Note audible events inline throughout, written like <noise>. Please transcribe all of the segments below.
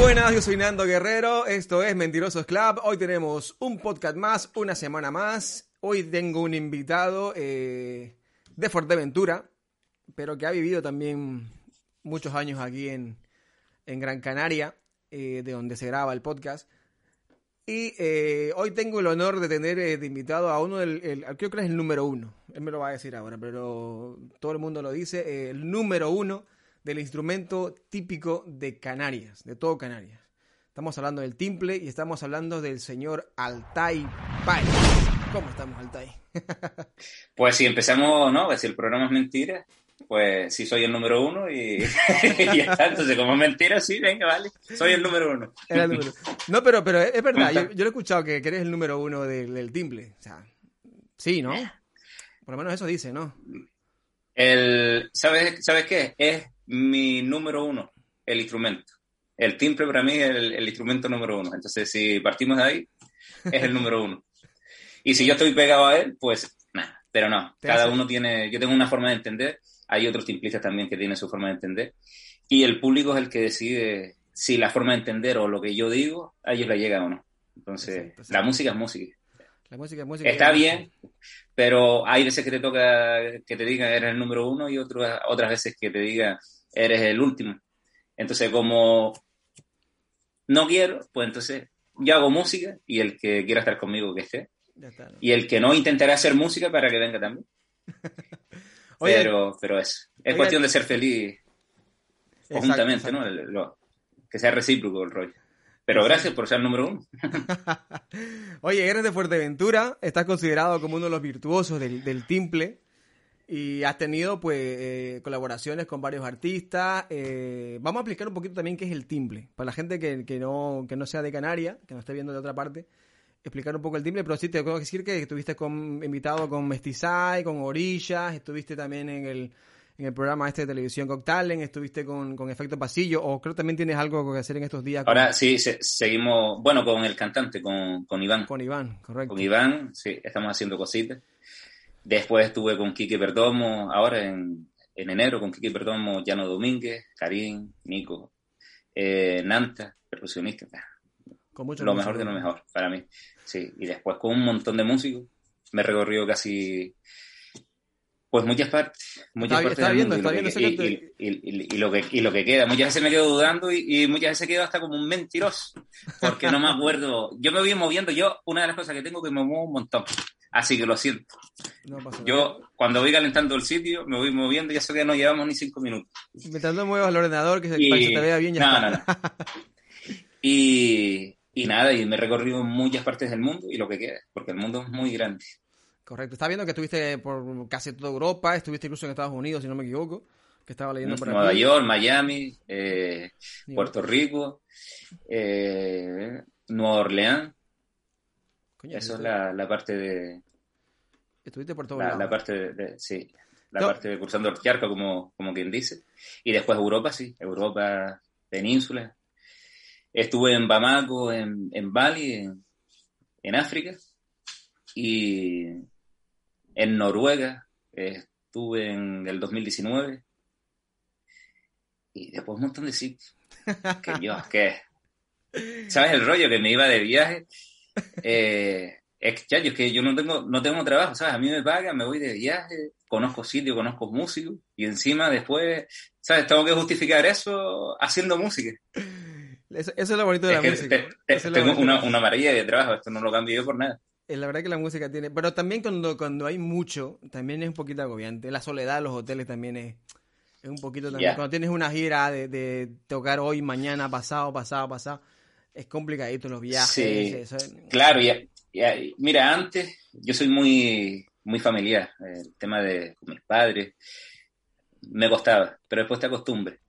buenas, yo soy Nando Guerrero, esto es Mentirosos Club, hoy tenemos un podcast más, una semana más, hoy tengo un invitado eh, de Fuerteventura, pero que ha vivido también muchos años aquí en, en Gran Canaria, eh, de donde se graba el podcast. Y eh, hoy tengo el honor de tener eh, de invitado a uno del, el, creo que es el número uno, él me lo va a decir ahora, pero todo el mundo lo dice, el número uno del instrumento típico de Canarias, de todo Canarias. Estamos hablando del timple y estamos hablando del señor Altai Pai. ¿Cómo estamos, Altai? <laughs> pues si empezamos, ¿no? Si el programa es mentira, pues sí soy el número uno y, <laughs> y ya está. Entonces, como es mentira, sí, venga, vale. Soy el número uno. El número. No, pero, pero es verdad, yo, yo, lo he escuchado que, que eres el número uno del, del timple. O sea, sí, ¿no? Por lo menos eso dice, ¿no? El, ¿sabes, ¿Sabes qué? Es mi número uno, el instrumento. El timbre para mí es el, el, instrumento número uno. Entonces, si partimos de ahí, es el número uno. Y si yo estoy pegado a él, pues nada. Pero no, cada uno tiene, yo tengo una forma de entender, hay otros timplistas también que tienen su forma de entender, y el público es el que decide si la forma de entender o lo que yo digo, a ellos le llega o no. Entonces, exacto, exacto. la música es música. La música es música. Está bien, pero hay veces que te toca que te digan eres el número uno y otras otras veces que te digan eres el último. Entonces, como no quiero, pues entonces yo hago música y el que quiera estar conmigo que esté. Está, ¿no? Y el que no intentará hacer música para que venga también. <laughs> Oye, pero, pero es, es oye, cuestión de ser feliz conjuntamente, ¿no? Lo, que sea recíproco el rollo. Pero gracias por ser el número uno. <laughs> Oye, eres de Fuerteventura, estás considerado como uno de los virtuosos del, del timple y has tenido pues eh, colaboraciones con varios artistas. Eh, vamos a explicar un poquito también qué es el timple. Para la gente que, que, no, que no sea de Canarias, que nos esté viendo de otra parte, explicar un poco el timple. Pero sí te tengo que decir que estuviste con, invitado con Mestizai, con Orillas, estuviste también en el, en el programa este de televisión Coctalen, estuviste con, con Efecto Pasillo, o creo que también tienes algo que hacer en estos días. Con... Ahora sí, se, seguimos, bueno, con el cantante, con, con Iván. Con Iván, correcto. Con Iván, sí, estamos haciendo cositas. Después estuve con Kiki Perdomo, ahora en, en enero, con Kiki Perdomo, Llano Domínguez, Karim, Nico, eh, Nanta, percusionista. Con mucho lo músico. mejor de lo mejor, para mí. Sí, y después con un montón de músicos. Me he recorrido casi, pues muchas partes. Muchas está, partes viendo, y, viendo lo que, y, y, y, lo que, y lo que queda. Muchas veces me quedo dudando y, muchas veces quedo hasta como un mentiroso, porque no me acuerdo. Yo me voy moviendo, yo, una de las cosas que tengo que me muevo un montón. Así que lo siento. No Yo, cuando voy calentando el sitio, me voy moviendo y eso que no llevamos ni cinco minutos. Mientras no muevas el ordenador, que se, y... se te vea bien, ya no, está. No, no. y, y nada, y me he recorrido muchas partes del mundo y lo que queda, porque el mundo es muy grande. Correcto. Está viendo que estuviste por casi toda Europa, estuviste incluso en Estados Unidos, si no me equivoco, que estaba leyendo por Nueva aquí. York, Miami, eh, Puerto Rico, eh, Nueva Orleans. Coño, Eso es la, la, parte de... Estuviste por todo la, lado. la parte de, de sí, la no. parte de cruzando el charco, como, como quien dice. Y después Europa, sí, Europa, península. Estuve en Bamako, en, en Bali, en, en África. Y en Noruega, estuve en el 2019. Y después un montón de sitios. que yo, que... <laughs> ¿Sabes el rollo? Que me iba de viaje. Eh, es que, es que yo no tengo, no tengo trabajo, ¿sabes? A mí me pagan, me voy de viaje, conozco sitios, conozco músicos, y encima después, ¿sabes? Tengo que justificar eso haciendo música. Eso, eso es lo bonito de es la música. Te, te, tengo una, una maravilla de trabajo, esto no lo cambio yo por nada. Es la verdad que la música tiene, pero también cuando, cuando hay mucho, también es un poquito agobiante. La soledad de los hoteles también es, es un poquito también. Yeah. Cuando tienes una gira de, de, tocar hoy, mañana, pasado, pasado, pasado, es complicadito los viajes. Sí, eso es... claro, ya, mira, antes yo soy muy, muy familiar, el tema de con mis padres, me costaba, pero después te acostumbres.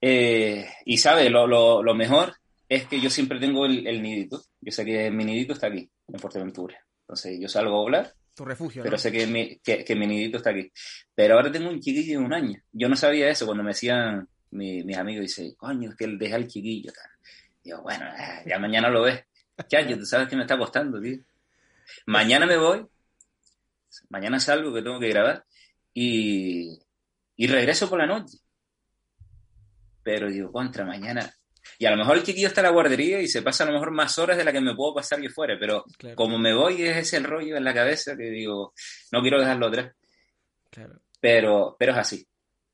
Eh, y sabes, lo, lo, lo mejor es que yo siempre tengo el, el, nidito. Yo sé que mi nidito está aquí, en Fuerteventura. Entonces yo salgo a volar. Tu refugio. Pero ¿no? sé que mi, que, que mi, nidito está aquí. Pero ahora tengo un chiquillo de un año. Yo no sabía eso cuando me decían mi, mis amigos, dice, coño, es que él deja el chiquillo. Digo, bueno, ya mañana lo ves. Chacho, tú sabes que me está costando, tío. Mañana me voy. Mañana salgo que tengo que grabar. Y, y regreso por la noche. Pero digo, contra, mañana Y a lo mejor el chiquillo está en la guardería y se pasa a lo mejor más horas de la que me puedo pasar yo fuera, pero como me voy es ese el rollo en la cabeza que digo, no quiero dejarlo atrás. Pero, pero es así,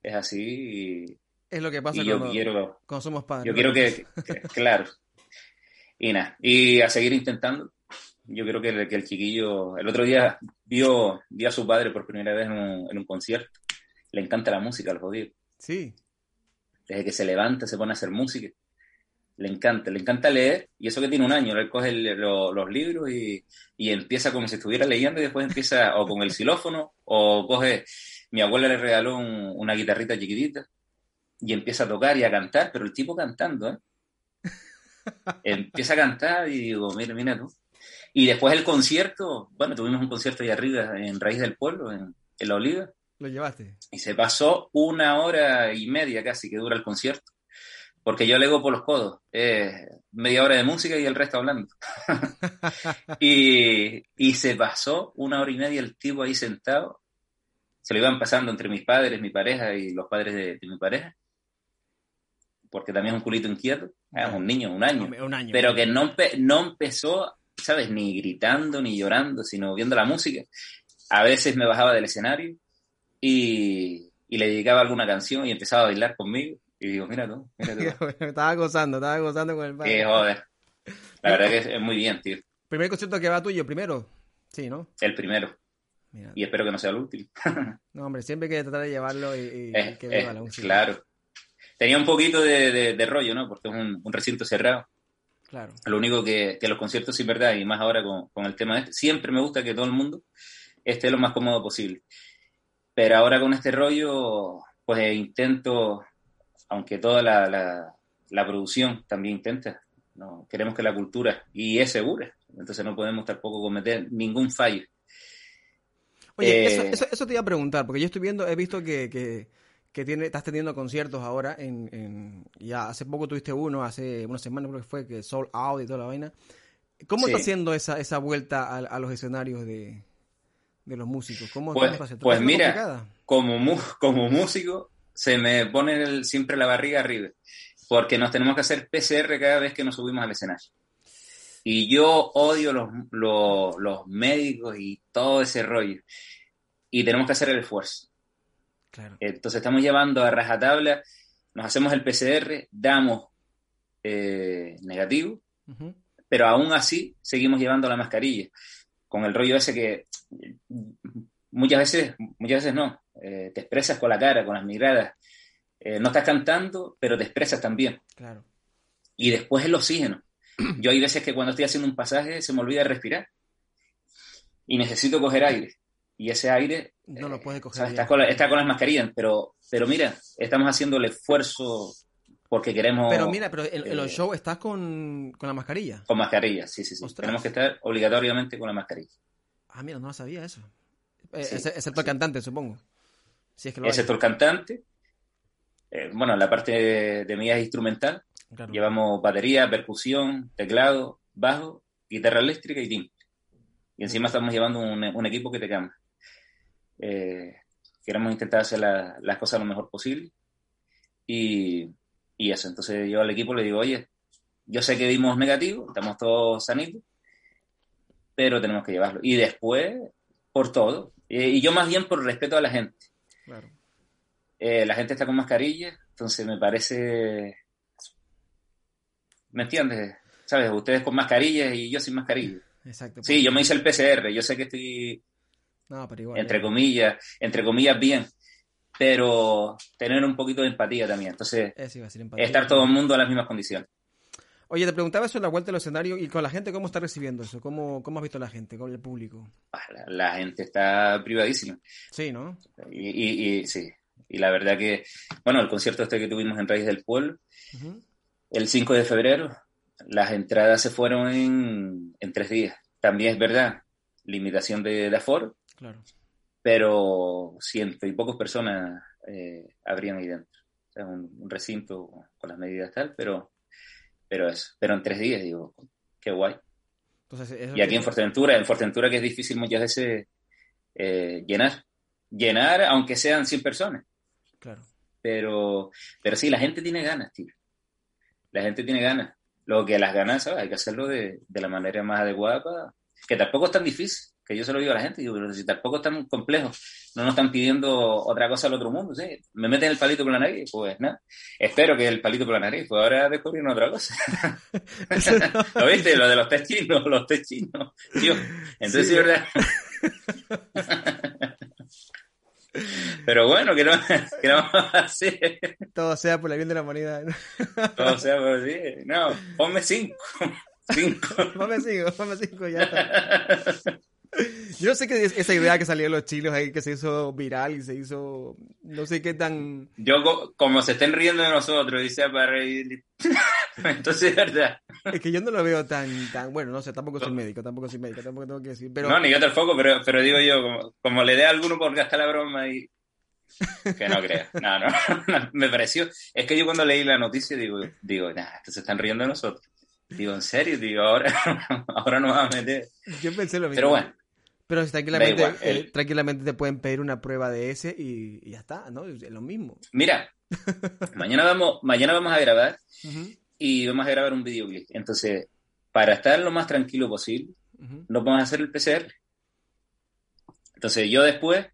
es así y, es lo que pasa yo cuando, quiero, somos padres. Yo quiero <laughs> que, claro, y nada, y a seguir intentando. Yo creo que el, que el chiquillo, el otro día vio, vio a su padre por primera vez en un, en un concierto. Le encanta la música, al jodido. Sí. Desde que se levanta, se pone a hacer música le encanta, le encanta leer, y eso que tiene un año, él coge los libros y, empieza como si estuviera leyendo y después empieza o con el xilófono o coge, mi abuela le regaló una guitarrita chiquitita y empieza a tocar y a cantar, pero el tipo cantando, ¿eh? Empieza a cantar y digo, mira, mira tú. Y después el concierto, bueno, tuvimos un concierto ahí arriba en Raíz del Pueblo, en, en La Oliva. ¿Lo llevaste? Y se pasó una hora y media casi que dura el concierto porque yo lego por los codos. media hora de música y el resto hablando. <laughs> y, se pasó una hora y media el tipo ahí sentado. Se lo iban pasando entre mis padres, mi pareja y los padres de, mi pareja. Porque también es un culito inquieto. Es un niño, un año. Un año pero que no, no empezó, ¿sabes? Ni gritando, ni llorando, sino viendo la música. A veces me bajaba del escenario y, y le dedicaba alguna canción y empezaba a bailar conmigo y digo, mira tú, mira tú. <laughs> estaba gozando, estaba gozando con el padre. Qué joder. La verdad que es, muy bien, tío. ¿Primer concierto que va tuyo primero? Sí, ¿no? El primero. Y espero que no sea el último. <laughs> no, hombre, siempre hay que tratar de llevarlo y, que viva la música. Claro. Tenía un poquito de, de, rollo, ¿no? Porque es un, un, recinto cerrado. Claro. Lo único que, que los conciertos, sin verdad, y más ahora con, con el tema este, siempre me gusta que todo el mundo esté lo más cómodo posible. Pero ahora con este rollo, pues intento aunque toda la, la, producción también intenta. ¿no? Queremos que la cultura, y es segura, entonces no podemos tampoco cometer ningún fallo. Oye, eh, eso, eso, te iba a preguntar, porque yo estoy viendo, he visto que, que, tiene, estás teniendo conciertos ahora, en, en, ya hace poco tuviste uno, hace una semana creo que fue, que Soul Out y toda la vaina. ¿Cómo está haciendo esa, esa vuelta a, los escenarios de, de los músicos? ¿Cómo, pues, pues mira, como, como músico, se me pone siempre la barriga arriba, porque nos tenemos que hacer PCR cada vez que nos subimos al escenario. Y yo odio los, los, médicos y todo ese rollo. Y tenemos que hacer el esfuerzo. Entonces estamos llevando a rajatabla, nos hacemos el PCR, damos eh, negativo, pero aún así seguimos llevando la mascarilla. Con el rollo ese que muchas veces, muchas veces no, eh, te expresas con la cara, con las miradas. Eh, no estás cantando, pero te expresas también. Claro. Y después el oxígeno. <clears throat> Yo hay veces que cuando estoy haciendo un pasaje se me olvida respirar. Y necesito coger aire. Y ese aire... No lo puedes coger. Está con, está con, las mascarillas, pero, pero mira, estamos haciendo el esfuerzo porque queremos... Pero mira, pero en, los eh, shows estás con, con, la mascarilla. Con mascarilla, sí, sí, sí. Tenemos que estar obligatoriamente con la mascarilla. Ah, mira, no lo sabía eso. Excepto el cantante, supongo. Si es que Excepto el cantante. Eh, bueno, la parte de, de medidas instrumental. Llevamos batería, percusión, teclado, bajo, guitarra eléctrica y timbre. Y encima estamos llevando un, equipo que te cambia. Eh, queremos intentar hacer las cosas lo mejor posible. Y, y, eso, entonces yo al equipo le digo, oye, yo sé que dimos negativo, estamos todos sanitos, pero tenemos que llevarlo. Y después, por todo, eh, y yo más bien por respeto a la gente. Eh, la gente está con mascarilla, entonces me parece... ¿Me entiendes? ¿Sabes? Ustedes con mascarilla y yo sin mascarilla. Exacto. Sí, yo me hice el PCR, yo sé que estoy... entre comillas, entre comillas bien, pero tener un poquito de empatía también. Entonces, estar todo el mundo en las mismas condiciones. Oye, te preguntaba eso en la vuelta del escenario y con la gente, ¿cómo está recibiendo eso? ¿Cómo, cómo has visto la gente, con el público? Ah, la, gente está privadísima. Sí, ¿no? Y, y, sí, y la verdad que, bueno, el concierto este que tuvimos en Raíz del Pueblo, el 5 de febrero, las entradas se fueron en, en tres días. También es verdad, limitación de, de aforo, claro. pero ciento y pocas personas eh, habrían ahí dentro. O sea, un recinto con las medidas tal, pero pero eso, pero en tres días, digo, qué guay. y aquí en Fuerteventura, en Fuerteventura que es difícil muchas veces eh, llenar. Llenar, aunque sean 100 personas. Claro. Pero, pero sí, la gente tiene ganas, tío. la gente tiene ganas. Lo que las ganas, ¿sabes? Hay que hacerlo de, de la manera más adecuada para... Que tampoco es tan difícil, que yo se lo digo a la gente, digo, pero si tampoco es tan complejo, no nos están pidiendo otra cosa al otro mundo, ¿sí? Me meten el palito por la nariz, pues nada. Espero que el palito por la nariz, pues ahora descubrieron otra cosa. <laughs> <laughs> ¿Lo viste? Lo de los test chinos, los test chinos. Tío, entonces sí, ¿verdad? <laughs> Pero bueno, que no, que no vamos a hacer. Todo sea por la bien de la humanidad. Todo sea por sí. No, ponme cinco. Cinco. ponme cinco, ponme cinco ya está. <laughs> Yo sé que esa idea que salió de los chilos ahí, que se hizo viral y se hizo, no sé qué tan... Yo, como se estén riendo de nosotros, dice para <laughs> reír. Entonces, es verdad. Es que yo no lo veo tan, tan, bueno, no sé, tampoco soy médico, tampoco soy médico, tampoco tengo que decir, pero... No, ni yo tampoco, pero, pero digo yo, como, como le dé a alguno por gastar la broma y... Que no crea. <laughs> No, no, no, me pareció... Es que yo cuando leí la noticia digo, digo, nah, se están riendo de nosotros. Digo, en serio, digo, ahora, <laughs> ahora nos vamos a meter. Yo pensé lo mismo. Pero bueno. Pero tranquilamente, igual, el... eh, tranquilamente te pueden pedir una prueba de ese y, y ya está, ¿no? Es lo mismo. Mira, <laughs> mañana vamos, mañana vamos a grabar uh -huh. y vamos a grabar un videoclip. Entonces, para estar lo más tranquilo posible, uh -huh. nos vamos a hacer el PCR. Entonces, yo después,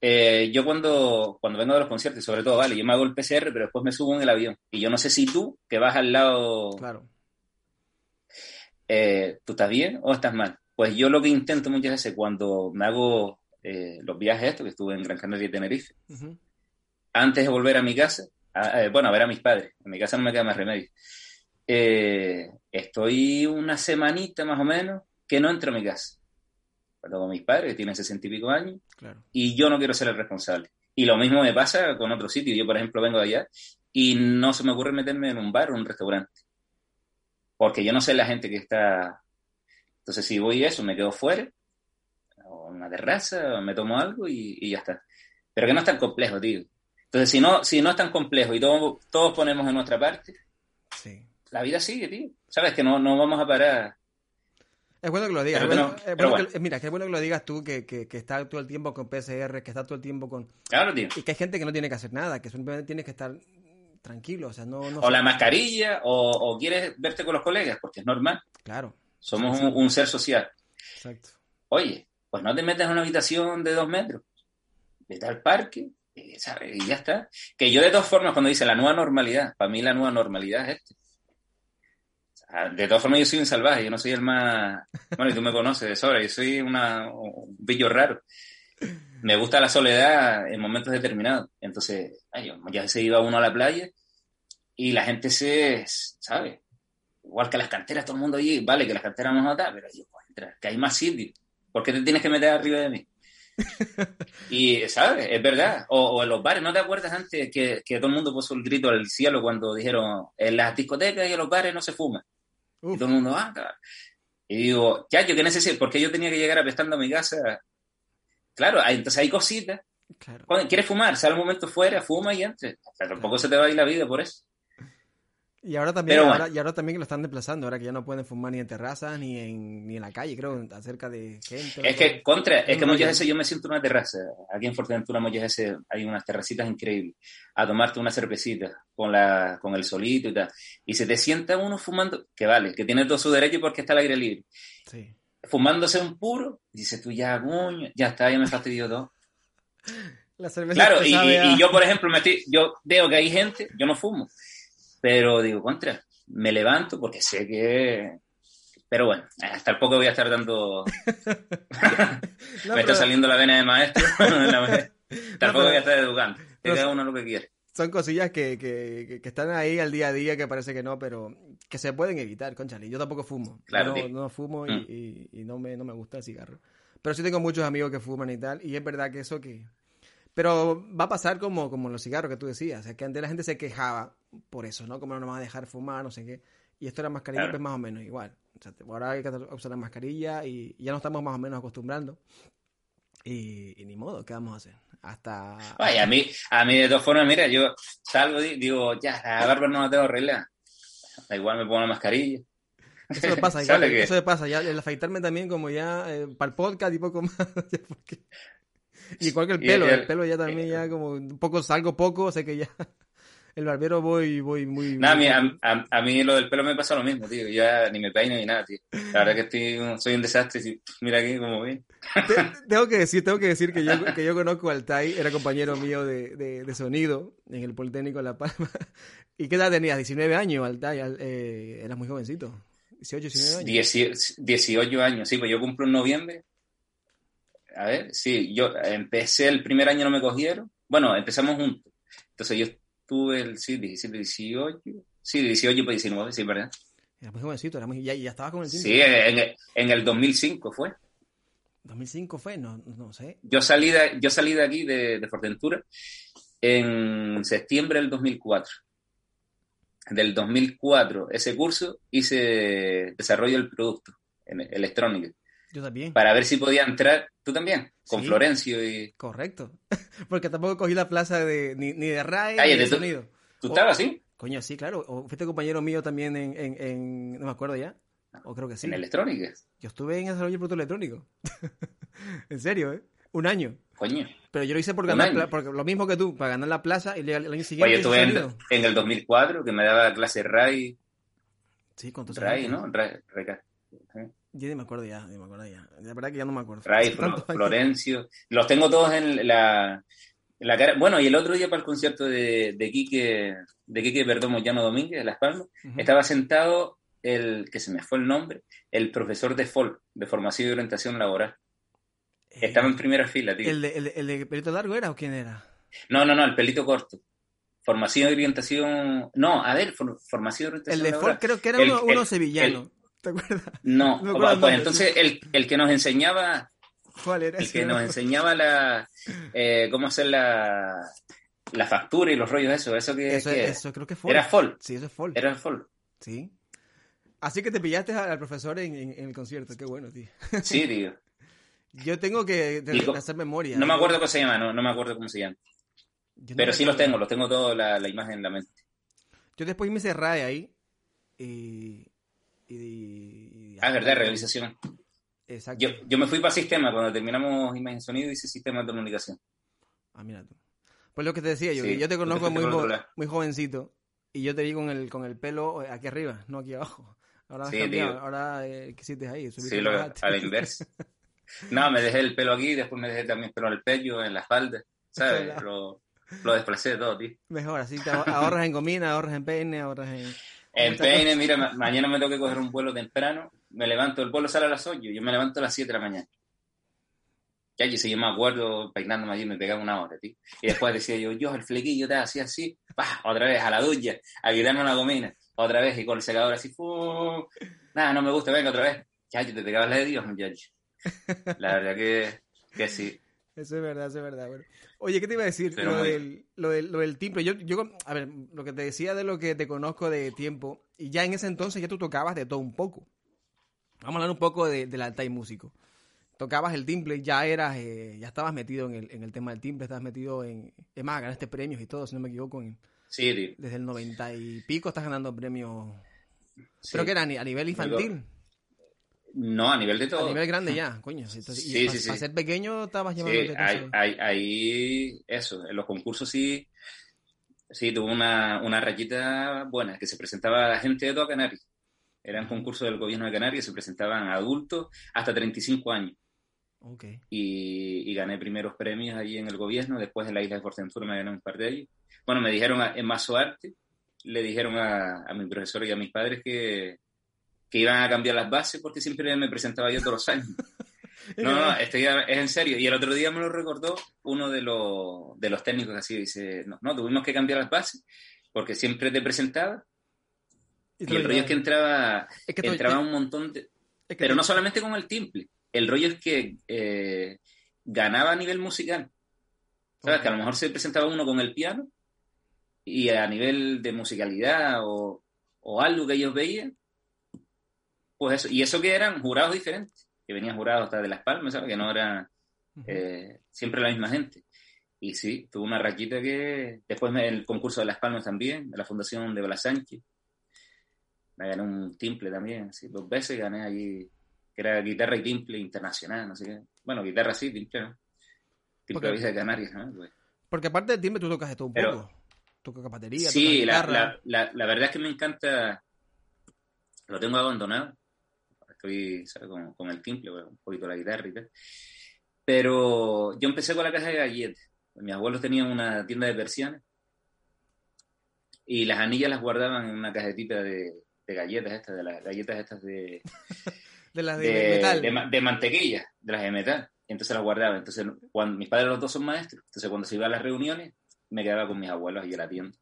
eh, yo cuando, cuando vengo de los conciertos, sobre todo, vale, yo me hago el PCR, pero después me subo en el avión. Y yo no sé si tú, que vas al lado... Claro. Eh, ¿Tú estás bien o estás mal? Pues yo lo que intento muchas veces cuando me hago eh, los viajes estos, que estuve en Gran Canaria y Tenerife, uh -huh. antes de volver a mi casa, a, eh, bueno, a ver a mis padres, en mi casa no me queda más remedio, eh, estoy una semanita más o menos que no entro a mi casa. Con mis padres, que tienen sesenta y pico años, claro. y yo no quiero ser el responsable. Y lo mismo me pasa con otros sitios. Yo, por ejemplo, vengo de allá y no se me ocurre meterme en un bar o un restaurante. Porque yo no sé la gente que está entonces, si voy a eso, me quedo fuera, o en una terraza, me tomo algo y, y, ya está. Pero que no es tan complejo, tío. Entonces, si no, si no es tan complejo y todo, todos ponemos en nuestra parte, sí. la vida sigue, tío. Sabes que no, no vamos a parar. Es bueno que lo digas. Bueno, no, es bueno bueno. Que, mira, que es bueno que lo digas tú, que, que, que estás todo el tiempo con PCR, que estás todo el tiempo con... Claro, tío. Y que hay gente que no tiene que hacer nada, que simplemente tienes que estar tranquilo, o sea, no... no o la mascarilla, o, o quieres verte con los colegas, porque es normal. Claro. Somos un, un, ser social. Exacto. Oye, pues no te metas en una habitación de dos metros. Vete al parque, ¿sabes? Y ya está. Que yo, de todas formas, cuando dice la nueva normalidad, para mí la nueva normalidad es este. De todas formas, yo soy un salvaje, yo no soy el más. Bueno, y tú me conoces de sobra, yo soy una, un billo raro. Me gusta la soledad en momentos determinados. Entonces, ay, ya se iba uno a la playa y la gente se. ¿Sabes? igual que las canteras, todo el mundo allí, vale, que las canteras a notar, pero yo entrar, que hay más sitios. ¿Por qué te tienes que meter arriba de mí? <laughs> y, ¿sabes? Es verdad. O, o, en los bares, ¿no te acuerdas antes que, que, todo el mundo puso el grito al cielo cuando dijeron en las discotecas y en los bares no se fuma? Uf. Y todo el mundo, ah, claro. Y digo, ya, yo qué necesito, porque yo tenía que llegar apestando a mi casa. Claro, hay, entonces hay cositas. Claro. ¿Quieres fumar? Sale un momento fuera, fuma y entres. Pero tampoco se te va a ir la vida por eso. Y ahora también, ahora, y ahora también lo están desplazando, ahora que ya no pueden fumar ni en terrazas ni en, ni en la calle, creo, acerca de gente. Es que, contra, es que muchas veces yo me siento en una terraza. Aquí en Fuerteventura muchas veces hay unas terracitas increíbles. A tomarte una cervecita con, la, con el solito y tal. Y se te sienta uno fumando, que vale, que tiene todo su derecho porque está al aire libre. Sí. Fumándose un puro, dices tú ya, coño, ya está, ya me fastidió todo. La cerveza claro, y, y, y, yo, por ejemplo, me estoy, yo veo que hay gente, yo no fumo pero digo, contra, me levanto porque sé que... Pero bueno, hasta el poco voy a estar dando... <laughs> no, <laughs> me está saliendo la vena de maestro. <laughs> Tampoco voy a estar educando. Cada uno lo que quiere. Son cosillas que, que, que, están ahí al día a día que parece que no, pero que se pueden evitar, conchale. Yo tampoco fumo. Claro, no, no fumo y, mm. y, y, no, me, no me gusta el cigarro. Pero sí tengo muchos amigos que fuman y tal. Y es verdad que eso que... Pero va a pasar como, como los cigarros que tú decías. O sea, que antes la gente se quejaba por eso, ¿no? Como no nos van a dejar fumar, no sé qué. Y esto era mascarilla, claro. pues más o menos igual. O sea, ahora hay que usar la mascarilla y ya nos estamos más o menos acostumbrando. Y, y, ni modo, ¿qué vamos a hacer? Hasta. Ay, a mí, a mí de todas formas, mira, yo salgo y digo, ya, la barba no la tengo arreglada. Da igual me pongo la mascarilla. Eso me pasa, <laughs> igual, eso me pasa. Ya, el afeitarme también, como ya eh, para el podcast y poco más. <laughs> y igual que el pelo, el, el, pelo ya también, ya como un poco salgo poco, sé que ya. El barbero voy, voy muy... Muy- a, mí- a- a mí lo del pelo me pasa lo mismo, tío. Yo ya ni me peino ni nada, tío. La verdad que estoy, soy un desastre. Mira aquí como. Te- <laughs> tengo que decir, tengo que decir que yo, que yo conozco al Tai, era compañero mío de, de, de sonido en el Politécnico de La Palma. <laughs> ¿Y qué edad tenías? 19 años, Altai, al- eh, eras muy jovencito. 18, 19 años. Dieci- 18 años, sí, pues yo cumplo en noviembre. A ver, sí, yo empecé el primer año, no me cogieron. Bueno, empezamos juntos. Entonces yo estuve el, sí, 17, 18. Sí, 18 para 19, sí, ¿verdad? Era muy jovencito, era muy, ya, ya estabas con el. Sí, en, el- en el 2005 fue. 2005 fue, no, no sé. Yo salí de, yo salí de aquí, de, de Fortentura, en septiembre del 2004. Del 2004, ese curso, hice desarrollo del producto en electrónica, Yo también. para ver si podía entrar, tú también, con Sí. Florencio y... Correcto. <laughs> Porque tampoco cogí la plaza de, ni, ni de RAE ni de tú- sonido. ¿Tú Oh. estabas así? Coño, sí, claro. O fuiste compañero mío también en, en, en- no me acuerdo ya. O creo que sí. En electrónica. Yo estuve en desarrollo de producto electrónico. <laughs> en serio, ¿eh? Un año. Coño. Pero yo lo hice por ganar, porque lo mismo que tú, para ganar la plaza y el, año Oye, siguiente. yo hice estuve en, en el 2004, que me daba clase RAI, Sí, con tus RAI, ¿no? RAI, RAI, Yo ni me acuerdo ya, ni me acuerdo ya. La verdad que ya no me acuerdo. Flo- años. Florencio. Los tengo todos en la, cara. Bueno, y el otro día para el concierto de, de Quique, de Quique Perdomo Llano Domínguez, de Las Palmas, estaba sentado el, que se me fue el nombre, el profesor de FOL, de Formación y Orientación Laboral. Estaba en primera fila, tío. ¿El de, el, de- el de pelito largo era o quién era? No, no, no, el pelito corto. Formación y Orientación... No, a ver, for- Formación y El Orientación de Laboral. Ford creo que era El- uno, uno el- sevillano. ¿Te acuerdas? No, pues entonces el, el que nos enseñaba, ¿Cuál era? el ese? que nos enseñaba la eh, cómo hacer la, la factura y los rollos eso, eso que, Eso, que eso creo que fue. era FOL, Sí, eso es Ford. era el FOL. Sí. Así que te pillaste al profesor en, en- en el concierto. Qué bueno, tío. Sí, tío. <laughs> Yo tengo que de- hacer memoria. No me acuerdo cómo se llama, no, no me acuerdo cómo se llama. no Pero sí los tengo, los tengo toda la, la imagen en la mente. Yo después me cerré ahí. Y. y, y- Ah, es verdad, realización. Exacto. Yo, yo me fui para sistema, cuando terminamos imagen y sonido hice sistemas de comunicación. Ah, mira tú. Pues lo que te decía yo, Sí, que yo te conozco muy, jo- muy jovencito y yo te vi con el, con el pelo aquí arriba, no aquí abajo. Ahora Sí, ahora eh, ¿qué hiciste ahí? Subiste Sí, lo, a la inversa. No, me dejé el pelo aquí, después me dejé también el pelo en el pecho, en la espalda, ¿sabes? <laughs> Lo, lo desplacé todo, tío. Mejor, así te ahor- ahorras en comida, ahorras en peine, ahorras en... En muchas peine, mira, ma- mañana me tengo que coger un vuelo temprano, me levanto, el vuelo sale a las 8, yo me levanto a las 7 de la mañana. Ya, yo me acuerdo, peinándome allí, me pegaba una hora, tío. Y después decía yo, yo, el flequillo, te hacía así, ¡pah! otra vez a la ducha, a quitarme una gomina, otra vez, y con el secador así, ¡fu! Nada, no me gusta, venga, otra vez. Ya, te pegabas la de Dios, muchacho. La verdad que, que sí. Eso es verdad, eso es verdad. bueno. Oye, ¿qué te iba a decir? Pero Lo del, lo, del, lo del timbre. Yo, yo, a ver, lo que te decía de lo que te conozco de tiempo, y ya en ese entonces ya tú tocabas de todo un poco. Vamos a hablar un poco de, del altai músico. Tocabas el timbre, ya eras, eh, ya estabas metido en el, en el tema del timbre, estabas metido en, es más, ganaste premios y todo, si no me equivoco, en- Sí, desde el 90 y pico estás ganando premios, Sí. creo que era a ni- a nivel infantil, No, a nivel de a todo. nivel grande ya, coño. Entonces, y Sí, sí, sí. para ser pequeño estabas Sí, llevando hay, hay, hay- eso, en los concursos sí, sí tuvo una, una rayita buena, que se presentaba gente de toda Canarias. Eran concursos del gobierno de Canarias, se presentaban adultos hasta 35 años. Ok. Y, y gané primeros premios allí en el gobierno, después en la isla de Fortentura me gané un par de ellos. Bueno, me dijeron a- en Mazo Arte, le dijeron a, a mi profesor y a mis padres que, que iban a cambiar las bases porque siempre me presentaba yo todos los años. <laughs> No, no, esto ya es en serio. Y el otro día me lo recordó uno de los, de los técnicos así, dice, no, no, tuvimos que cambiar las bases porque siempre te presentaba Y el rollo es que entraba, Es que entraba un montón de... es que Pero no solamente con el timple, el rollo es que eh, ganaba a nivel musical. ¿Sabes? Que a lo mejor se presentaba uno con el piano y a nivel de musicalidad o, o algo que ellos veían, pues eso. Y eso que eran jurados diferentes, que venían jurados hasta de Las Palmas, ¿sabes? Que no era eh, siempre la misma gente. Y sí, tuvo una raquita que después me- el concurso de Las Palmas también, de la Fundación de Blas Sánchez. Me gané un timple también, sí, dos veces gané allí, que era guitarra y timple internacional, no sé qué. Bueno, guitarra sí, timple, ¿no? Timple Porque- de Canarias, ¿no? Pues, Porque aparte del timbre tú tocas de todo un Pero- poco. toca batería, Sí, toca la, guitarra. la, la, la verdad es que me encanta. Lo tengo abandonado. Estoy ¿sabes? Con, con el timple, bueno, un poquito la guitarra y tal. Pero yo empecé con la caja de galletas. Mis abuelos tenían una tienda de persianas y las anillas las guardaban en una cajetita de, de galletas estas, de las galletas estas de, <laughs> de las de, de, metal. de ma- de mantequilla, de las de metal. Entonces las guardaba. Entonces, cuando mis padres los dos son maestros, entonces cuando se iba a las reuniones, me quedaba con mis abuelos ahí en la tienda.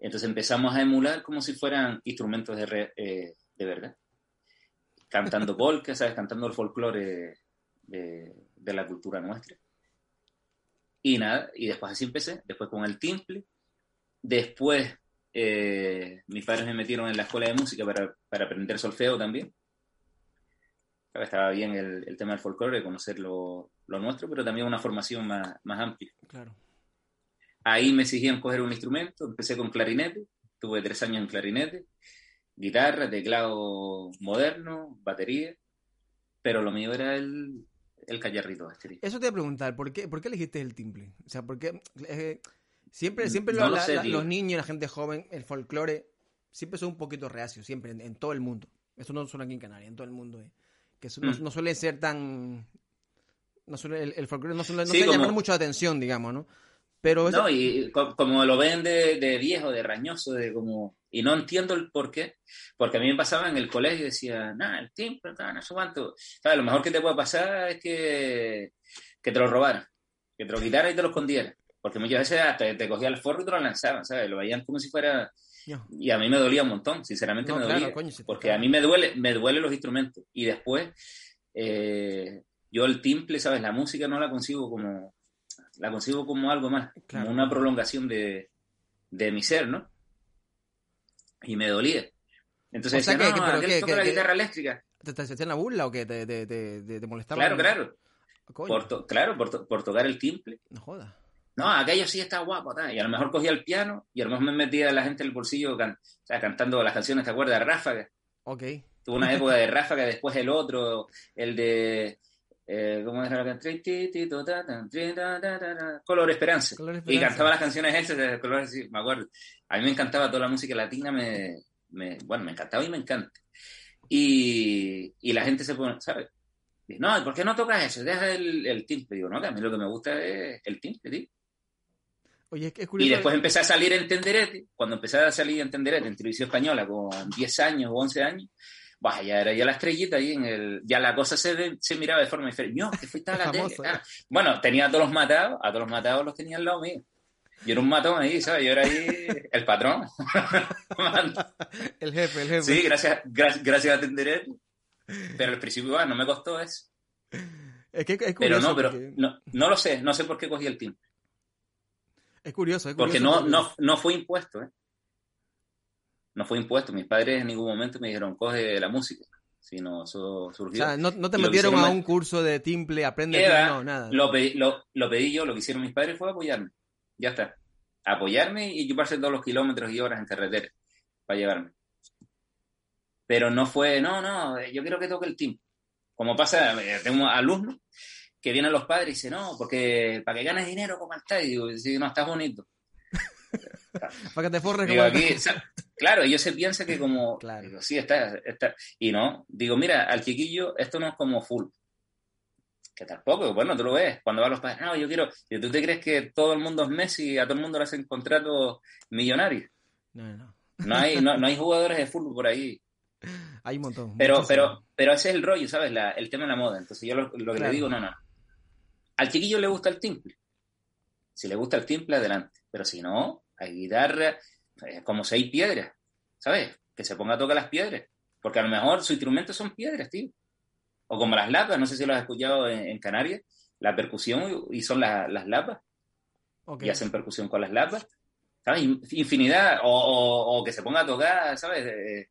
Entonces empezamos a emular como si fueran instrumentos de, re- eh, de verdad. Cantando polka, ¿sabes? Cantando el folclore de, de la cultura nuestra. Y nada, y después así empecé, después con el timple. Después eh, mis padres me metieron en la escuela de música para, para aprender solfeo también. Estaba bien el, el tema del folclore, conocer lo, lo nuestro, pero también una formación más, más amplia. Claro. Ahí me exigían coger un instrumento, empecé con clarinete, tuve tres años en clarinete, guitarra, teclado moderno, batería, pero lo mío era el, el callarrito este. Eso te voy a preguntar, ¿por qué, ¿por qué elegiste el timple? O sea, ¿por qué? eh, siempre siempre No lo- lo la- sé, la- tío. los niños, la gente joven, el folclore, siempre son un poquito reacios, siempre, en, en todo el mundo. Eso no solo aquí en Canarias, en todo el mundo. eh. Que no, Mm. no suele ser tan... No suele, el, el folclore no suele, no Sí, suele como- llamar mucho la atención, digamos, ¿no? Pero No, y co- como lo ven de, de viejo, de rañoso, de como... Y no entiendo el por qué, porque a mí me pasaba en el colegio y decía, nada, el timbre, no sé cuánto. ¿Sabes? Lo mejor que te puede pasar es que, que te lo robaran, que te lo quitaran y te lo escondieran. Porque muchas veces hasta te cogía el forro y te lo lanzaban, ¿sabes? Lo veían como si fuera... Y a mí me dolía un montón, sinceramente No, me claro, dolía. coño, si porque a mí me duele, me duelen los instrumentos. Y después, eh, yo el timple, ¿sabes? La música no la consigo como, la consigo como algo más, Claro. como una prolongación de, de mi ser, ¿no? Y me dolía. Entonces O sea decía, que- no, pero aquel que- toca que- la que- guitarra eléctrica. ¿te, te, hacían la burla o qué? ¿Te, te, te, molestaba? Claro, claro. Por to- claro, por, to- por tocar el timple. no jodas. No, aquello sí está guapo, tal. y a lo mejor cogía el piano y a lo mejor me metía a la gente en el bolsillo can- o sea, cantando las canciones, ¿te acuerdas? Ráfaga. Ok. Tuvo una época de Ráfaga, después el otro, el de. Eh, ¿Cómo era la canción? Color Esperanza. Y cantaba las canciones esas de Color, sí, me acuerdo. A mí me encantaba toda la música latina, me, me- bueno, me encantaba y me encanta. Y, y la gente se pone, ¿sabes? Dice, no, ¿por qué no tocas eso? Deja el, el timbre. Digo, no, que a mí lo que me gusta es el timbre, tío. Oye, es curioso. Y después empecé a salir en Tenderete. Cuando empecé a salir en Tenderete, en televisión española, con 10 años o 11 años, bah, ya era ya la estrellita ahí en el. Ya la cosa se, se miraba de forma diferente. Yo, que fuiste a la <laughs> tele. Ah. Bueno, tenía a todos los matados, a todos los matados los tenía al lado mío. Yo era un matón ahí, ¿sabes? Yo era ahí el patrón. <laughs> El jefe, el jefe. sí, gracias, gracias, gracias a Tenderete. Pero al principio, bah, no me costó eso. Es que es Pero curioso. no, pero porque- no, no lo sé, no sé por qué cogí el timbre. Es curioso, es Porque curioso no, no, no fue impuesto, ¿eh? No fue impuesto. Mis padres en ningún momento me dijeron, coge la música. Sino eso O surgió. sea, no, no te metieron a un curso de timple, aprende no, nada. Lo pedí, lo, lo pedí yo, lo que hicieron mis padres fue apoyarme. Ya está. Apoyarme y llevarse todos los kilómetros y horas en carretera para llevarme. Pero no fue, no, no, yo quiero que toque el timbre. Como pasa, eh, tengo alumnos que vienen los padres y dicen, no, porque para que ganes dinero, ¿cómo estás? Y digo, sí, no, estás bonito. <laughs> Para que te forres Digo, aquí, o sea, claro, ellos se piensan que como, <laughs> Claro. digo, sí, está, está, y no, digo, mira, al chiquillo esto no es como full, que tampoco, bueno, tú lo ves, cuando van los padres, no, yo quiero, y tú te crees que todo el mundo es Messi a todo el mundo le hacen contratos millonarios, No, no. no hay, no, no hay <laughs> jugadores de fútbol por ahí, Hay un montón. pero, pero, pero ese es el rollo, ¿sabes? La- el tema de la moda, entonces yo lo, lo que Claro. le digo, no, no, al chiquillo le gusta el timple, si le gusta el timple, adelante, pero si no, hay guitarra, eh, como seis piedras, ¿sabes? Que se ponga a tocar las piedras. Porque a lo mejor su instrumento son piedras, tío. O como las lapas, no sé si lo has escuchado en, en Canarias, la percusión y son la- las lapas, y hacen percusión con las lapas. ¿Sabes? In- Infinidad. O, o- o que se ponga a tocar, ¿sabes? Eh,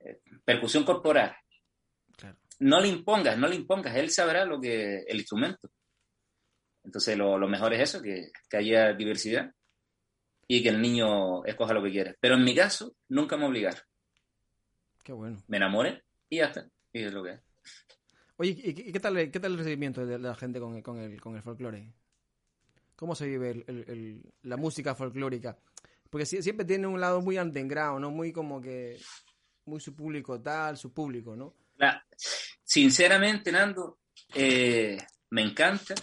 eh, percusión corporal. Claro. No le impongas, no le impongas, él sabrá lo que el instrumento. Entonces lo, lo mejor es eso, que, que haya diversidad y que el niño escoja lo que quiera. Pero en mi caso, nunca me obligaron. Qué bueno. Me enamoré y ya está. Y es lo que es. Oye, ¿y qué, tal, qué tal el recibimiento de la gente con el, con el, con el folclore? ¿Cómo se vive el- el- el- la música folclórica? Porque siempre tiene un lado muy underground, ¿no? Muy como que, muy su público tal, su público, ¿no? sinceramente, Nando, eh, me encanta.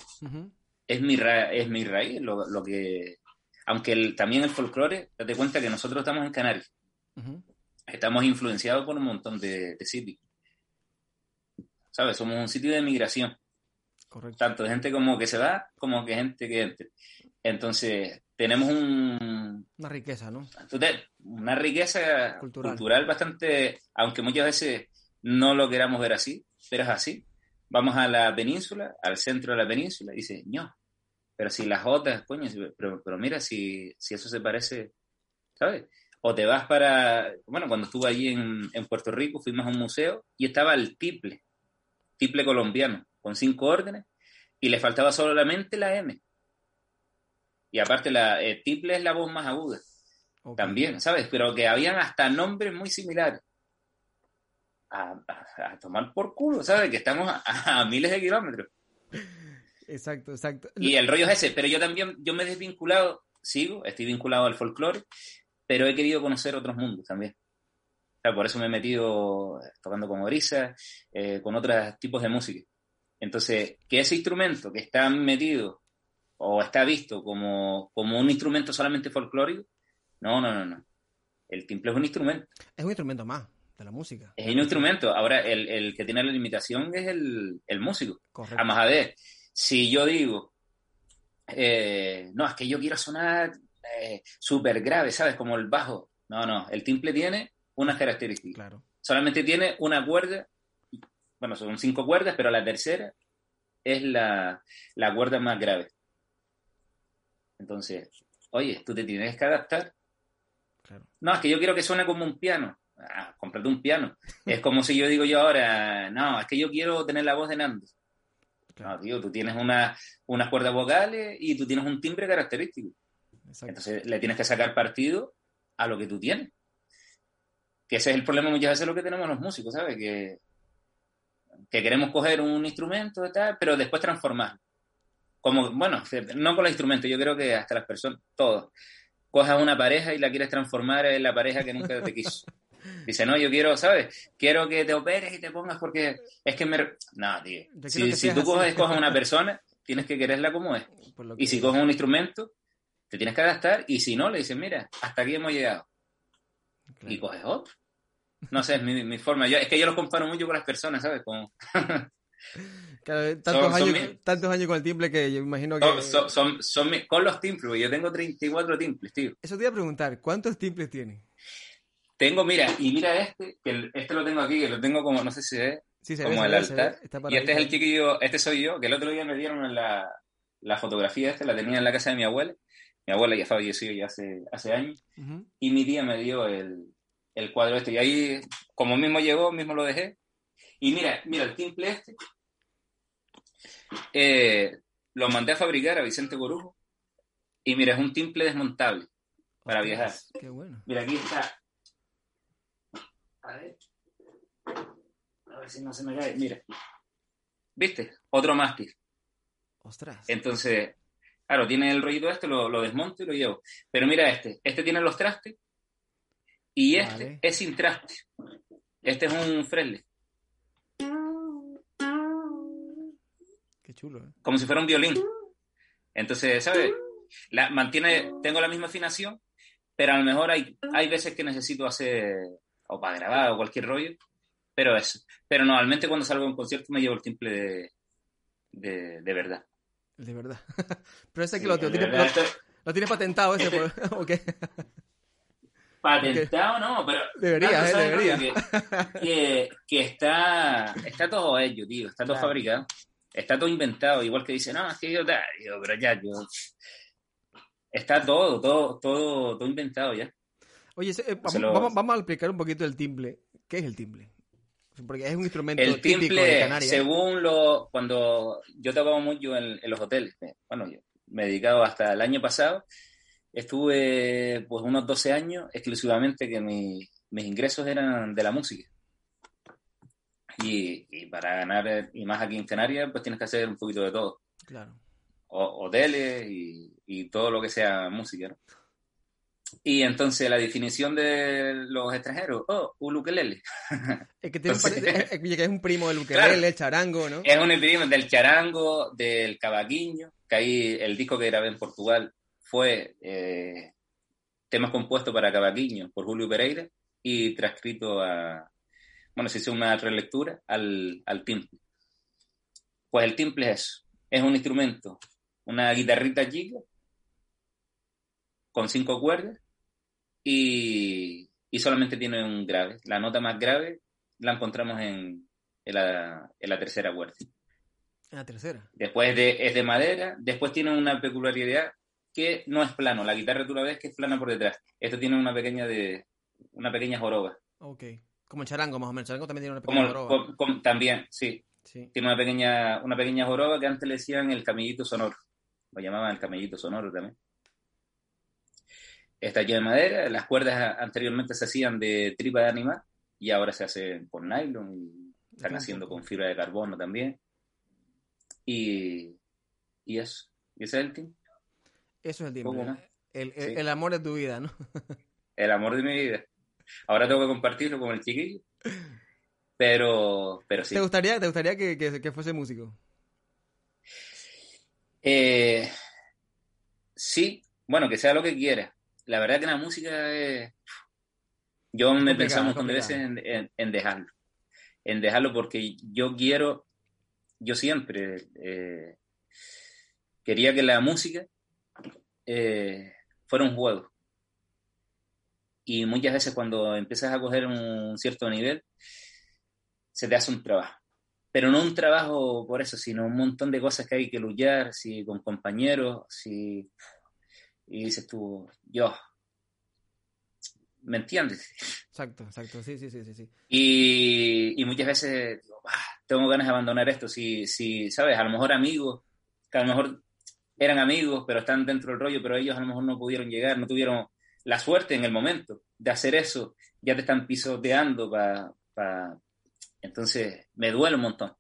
Es, mi es mi raíz, lo, que... Aunque también el folclore, date cuenta que nosotros estamos en Canarias. Estamos influenciados por un montón de, de sitios. ¿Sabes? Somos un sitio de migración. Correcto. Tanto de gente como que se va, como que gente que entra. Entonces, tenemos un... Una riqueza, ¿no? Una riqueza cultural. bastante, aunque muchas veces no lo queramos ver así, pero es así. Vamos a la península, al centro de la península, y dice, no, pero si las otras, coño, pero, pero mira si, si eso se parece, ¿sabes? O te vas para, bueno, cuando estuve allí en, en Puerto Rico, fuimos a un museo y estaba el tiple, tiple colombiano, con cinco órdenes, y le faltaba solamente la M. Y aparte, la eh, tiple es la voz más aguda. También, ¿sabes? Pero que habían hasta nombres muy similares. A, tomar por culo, ¿sabes? Que estamos a, miles de kilómetros. Exacto, exacto. Y el rollo es ese, pero yo también, yo me he desvinculado, sigo, estoy vinculado al folclore, pero he querido conocer otros mundos también. por eso me he metido tocando con orisa, eh, con otros tipos de música. Entonces, que ese instrumento que está metido o está visto como, como un instrumento solamente folclórico. No, no, no, no. El timple es un instrumento. Es un instrumento más de la música. Es un instrumento. Ahora, el, el que tiene la limitación es el, el músico. Correcto. Vamos a ver, si yo digo, eh, no, es que yo quiero sonar eh, súper grave, ¿sabes? Como el bajo. No, no, el timple tiene unas características. Claro. Solamente tiene una cuerda, bueno, son cinco cuerdas, pero la tercera es la, la cuerda más grave. Entonces, oye, tú te tienes que adaptar. No, es que yo quiero que suene como un piano. Ah, cómprate un piano. es como si yo digo yo ahora, no, es que yo quiero tener la voz de Nando. No, tío, tú tienes una, unas cuerdas vocales y tú tienes un timbre característico. Entonces le tienes que sacar partido a lo que tú tienes. Que ese es el problema muchas veces lo que tenemos los músicos, ¿sabes? Que, que queremos coger un instrumento y tal, pero después transformarlo como, bueno, no con los instrumentos, yo creo que hasta las personas, todos. Cojas una pareja y la quieres transformar en la pareja que nunca te quiso. <laughs> Dice, no, yo quiero, ¿sabes? Quiero que te operes y te pongas porque es que me... No, tío. Si, tú coges, coges una <laughs> persona, tienes que quererla como es. Y si coges un instrumento, te tienes que adaptar. Y si no, le dices, mira, hasta aquí hemos llegado. Y coges otro. No sé, es mi, mi forma. Yo, es que yo lo comparo mucho con las personas, ¿sabes? Como... <laughs> tantos, años, tantos años con el timple que yo imagino que... Son, son, con los timples, yo tengo 34 timples, tío. Eso te iba a preguntar, ¿cuántos timples tienes? Tengo, mira, y mira este, que este lo tengo aquí, que lo tengo como, no sé si es sí, como el altar. y este es el chiquillo, este soy yo, que el otro día me dieron en la, la fotografía esta, la tenía en la casa de mi abuela. Mi abuela ya falleció ya hace, hace años. Y mi tía me dio el, el cuadro este. Y ahí, como mismo llegó, mismo lo dejé. Y mira, mira, el timple este, eh, lo mandé a fabricar a Vicente Corujo. Y mira, es un timple desmontable para viajar. Qué bueno. Mira, aquí está. A ver. A ver si no se me cae. Mira. ¿Viste? Otro mástil. Ostras. Entonces, claro, tiene el rollito este, lo, lo, desmonto y lo llevo. Pero mira este. Este tiene los trastes. Y este es sin traste. Este es un Fresley. chulo, ¿eh? Como si fuera un violín. Entonces, ¿sabes? La, mantiene, tengo la misma afinación, pero a lo mejor hay, hay veces que necesito hacer, o para grabar, o cualquier rollo, pero eso. Pero normalmente cuando salgo a un concierto me llevo el timple de, de, verdad. De verdad. <laughs> pero ese que lo, tiene, lo, tiene patentado ese, <laughs> este, Patentado no, pero... <laughs> Debería, eh, debería. Que, que, está, está todo ello, tío, está todo fabricado está todo inventado, igual que dice, no, es que yo, digo, pero ya, yo, está todo, todo, todo, todo inventado ya. Oye, eh, vamos, vamos, a explicar un poquito el timple. ¿Qué es el timple? Porque es un instrumento el típico de Canarias. Según lo, cuando yo tocaba mucho en, los hoteles, bueno, yo me he dedicado hasta el año pasado, estuve pues unos 12 años exclusivamente que mis ingresos eran de la música. Y, para ganar, y más aquí en Canarias, pues tienes que hacer un poquito de todo. Claro. hoteles y, todo lo que sea música, Y entonces la definición de los extranjeros, oh, un ukelele. <laughs> Es que, tiene un, es, es un primo del ukelele, el charango, ¿no? Es un primo del charango, del cavaquinho, que ahí el disco que grabé en Portugal fue eh, temas compuestos para cavaquinho por Julio Pereira y transcrito a, bueno, se hizo una relectura al, al timple. Pues el timple es eso, es un instrumento, una guitarrita chica con cinco cuerdas y, y, solamente tiene un grave. La nota más grave la encontramos en, en, la, en la, tercera cuerda. En la tercera. Después de, es de madera, después tiene una peculiaridad que no es plano. La guitarra tú la ves que es plana por detrás. Esto tiene una pequeña de una pequeña joroba. Ok. Como el charango, más o menos. El charango también tiene una pequeña joroba. Como, también, sí. sí. Tiene una pequeña, una pequeña joroba que antes le decían el camellito sonoro. Lo llamaban el camellito sonoro también. Está lleno de madera. Las cuerdas anteriormente se hacían de tripa de animal y ahora se hacen con nylon y están haciendo con fibra de carbono también. Y, y eso. ¿Y ese es el team? Eso es el tiempo. El, el, el, amor de tu vida, ¿no? <laughs> el amor de mi vida. Ahora tengo que compartirlo con el chiquillo. Pero, pero sí. ¿Te gustaría, te gustaría que, que, que fuese músico? Eh, sí, bueno, que sea lo que quiera. La verdad que la música es... Yo me pensamos con veces en, en, en, dejarlo. En dejarlo porque yo quiero, yo siempre eh, quería que la música eh, fuera un juego. Y muchas veces cuando empiezas a coger un cierto nivel, se te hace un trabajo. Pero no un trabajo por eso, sino un montón de cosas que hay que luchar, si con compañeros, si... Y dices tú, yo, ¿me entiendes? Exacto, exacto, sí, sí, sí, sí. Y, y muchas veces tengo ganas de abandonar esto, si, si, ¿sabes? A lo mejor amigos, que a lo mejor eran amigos, pero están dentro del rollo, pero ellos a lo mejor no pudieron llegar, no tuvieron la suerte en el momento de hacer eso, ya te están pisoteando para... Pa... Entonces, me duele un montón.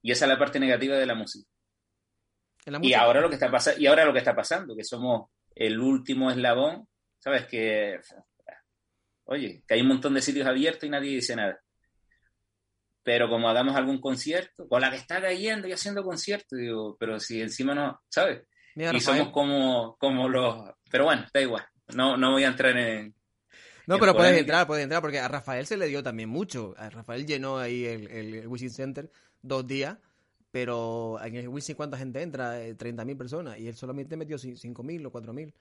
Y esa es la parte negativa de la música. ¿La música? Y ahora lo que está pasando, y ahora lo que está pasando, que somos el último eslabón, ¿sabes? Que oye, que hay un montón de sitios abiertos y nadie dice nada. Pero como hagamos algún concierto, con la que está cayendo y haciendo conciertos, digo, pero si encima no, ¿sabes? y somos como, como los... Pero bueno, da igual, no, no voy a entrar en... No, pero puedes entrar, puedes entrar, porque a Rafael se le dio también mucho. A Rafael llenó ahí el, el, Wishing Center dos días, pero en el Wishing ¿cuánta gente entra? 30.000 eh, personas, y él solamente metió 5.000 o 4.000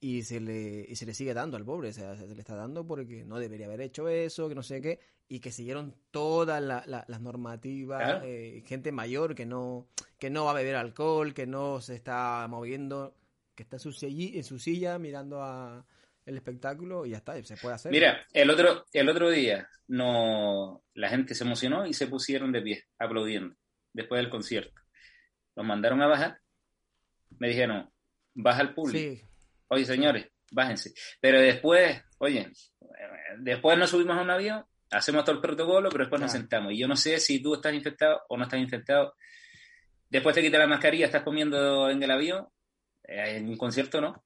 y se le y se le sigue dando al pobre, o sea, se le está dando porque no debería haber hecho eso, que no sé qué, y que siguieron todas las normativas, eh, gente mayor que no que no va a beber alcohol, que no se está moviendo, que está en su, silla, en su silla mirando a el espectáculo y ya está, se puede hacer. Mira, el otro el otro día no la gente se emocionó y se pusieron de pie aplaudiendo después del concierto. Los mandaron a bajar. Me dijeron, "Baja al público." Sí oye señores, bájense. Pero después, oye, después nos subimos a un avión, hacemos todo el protocolo, pero después nos sentamos. Y yo no sé si tú estás infectado o no estás infectado. Después te quitas la mascarilla, estás comiendo en el avión, eh, en un concierto no.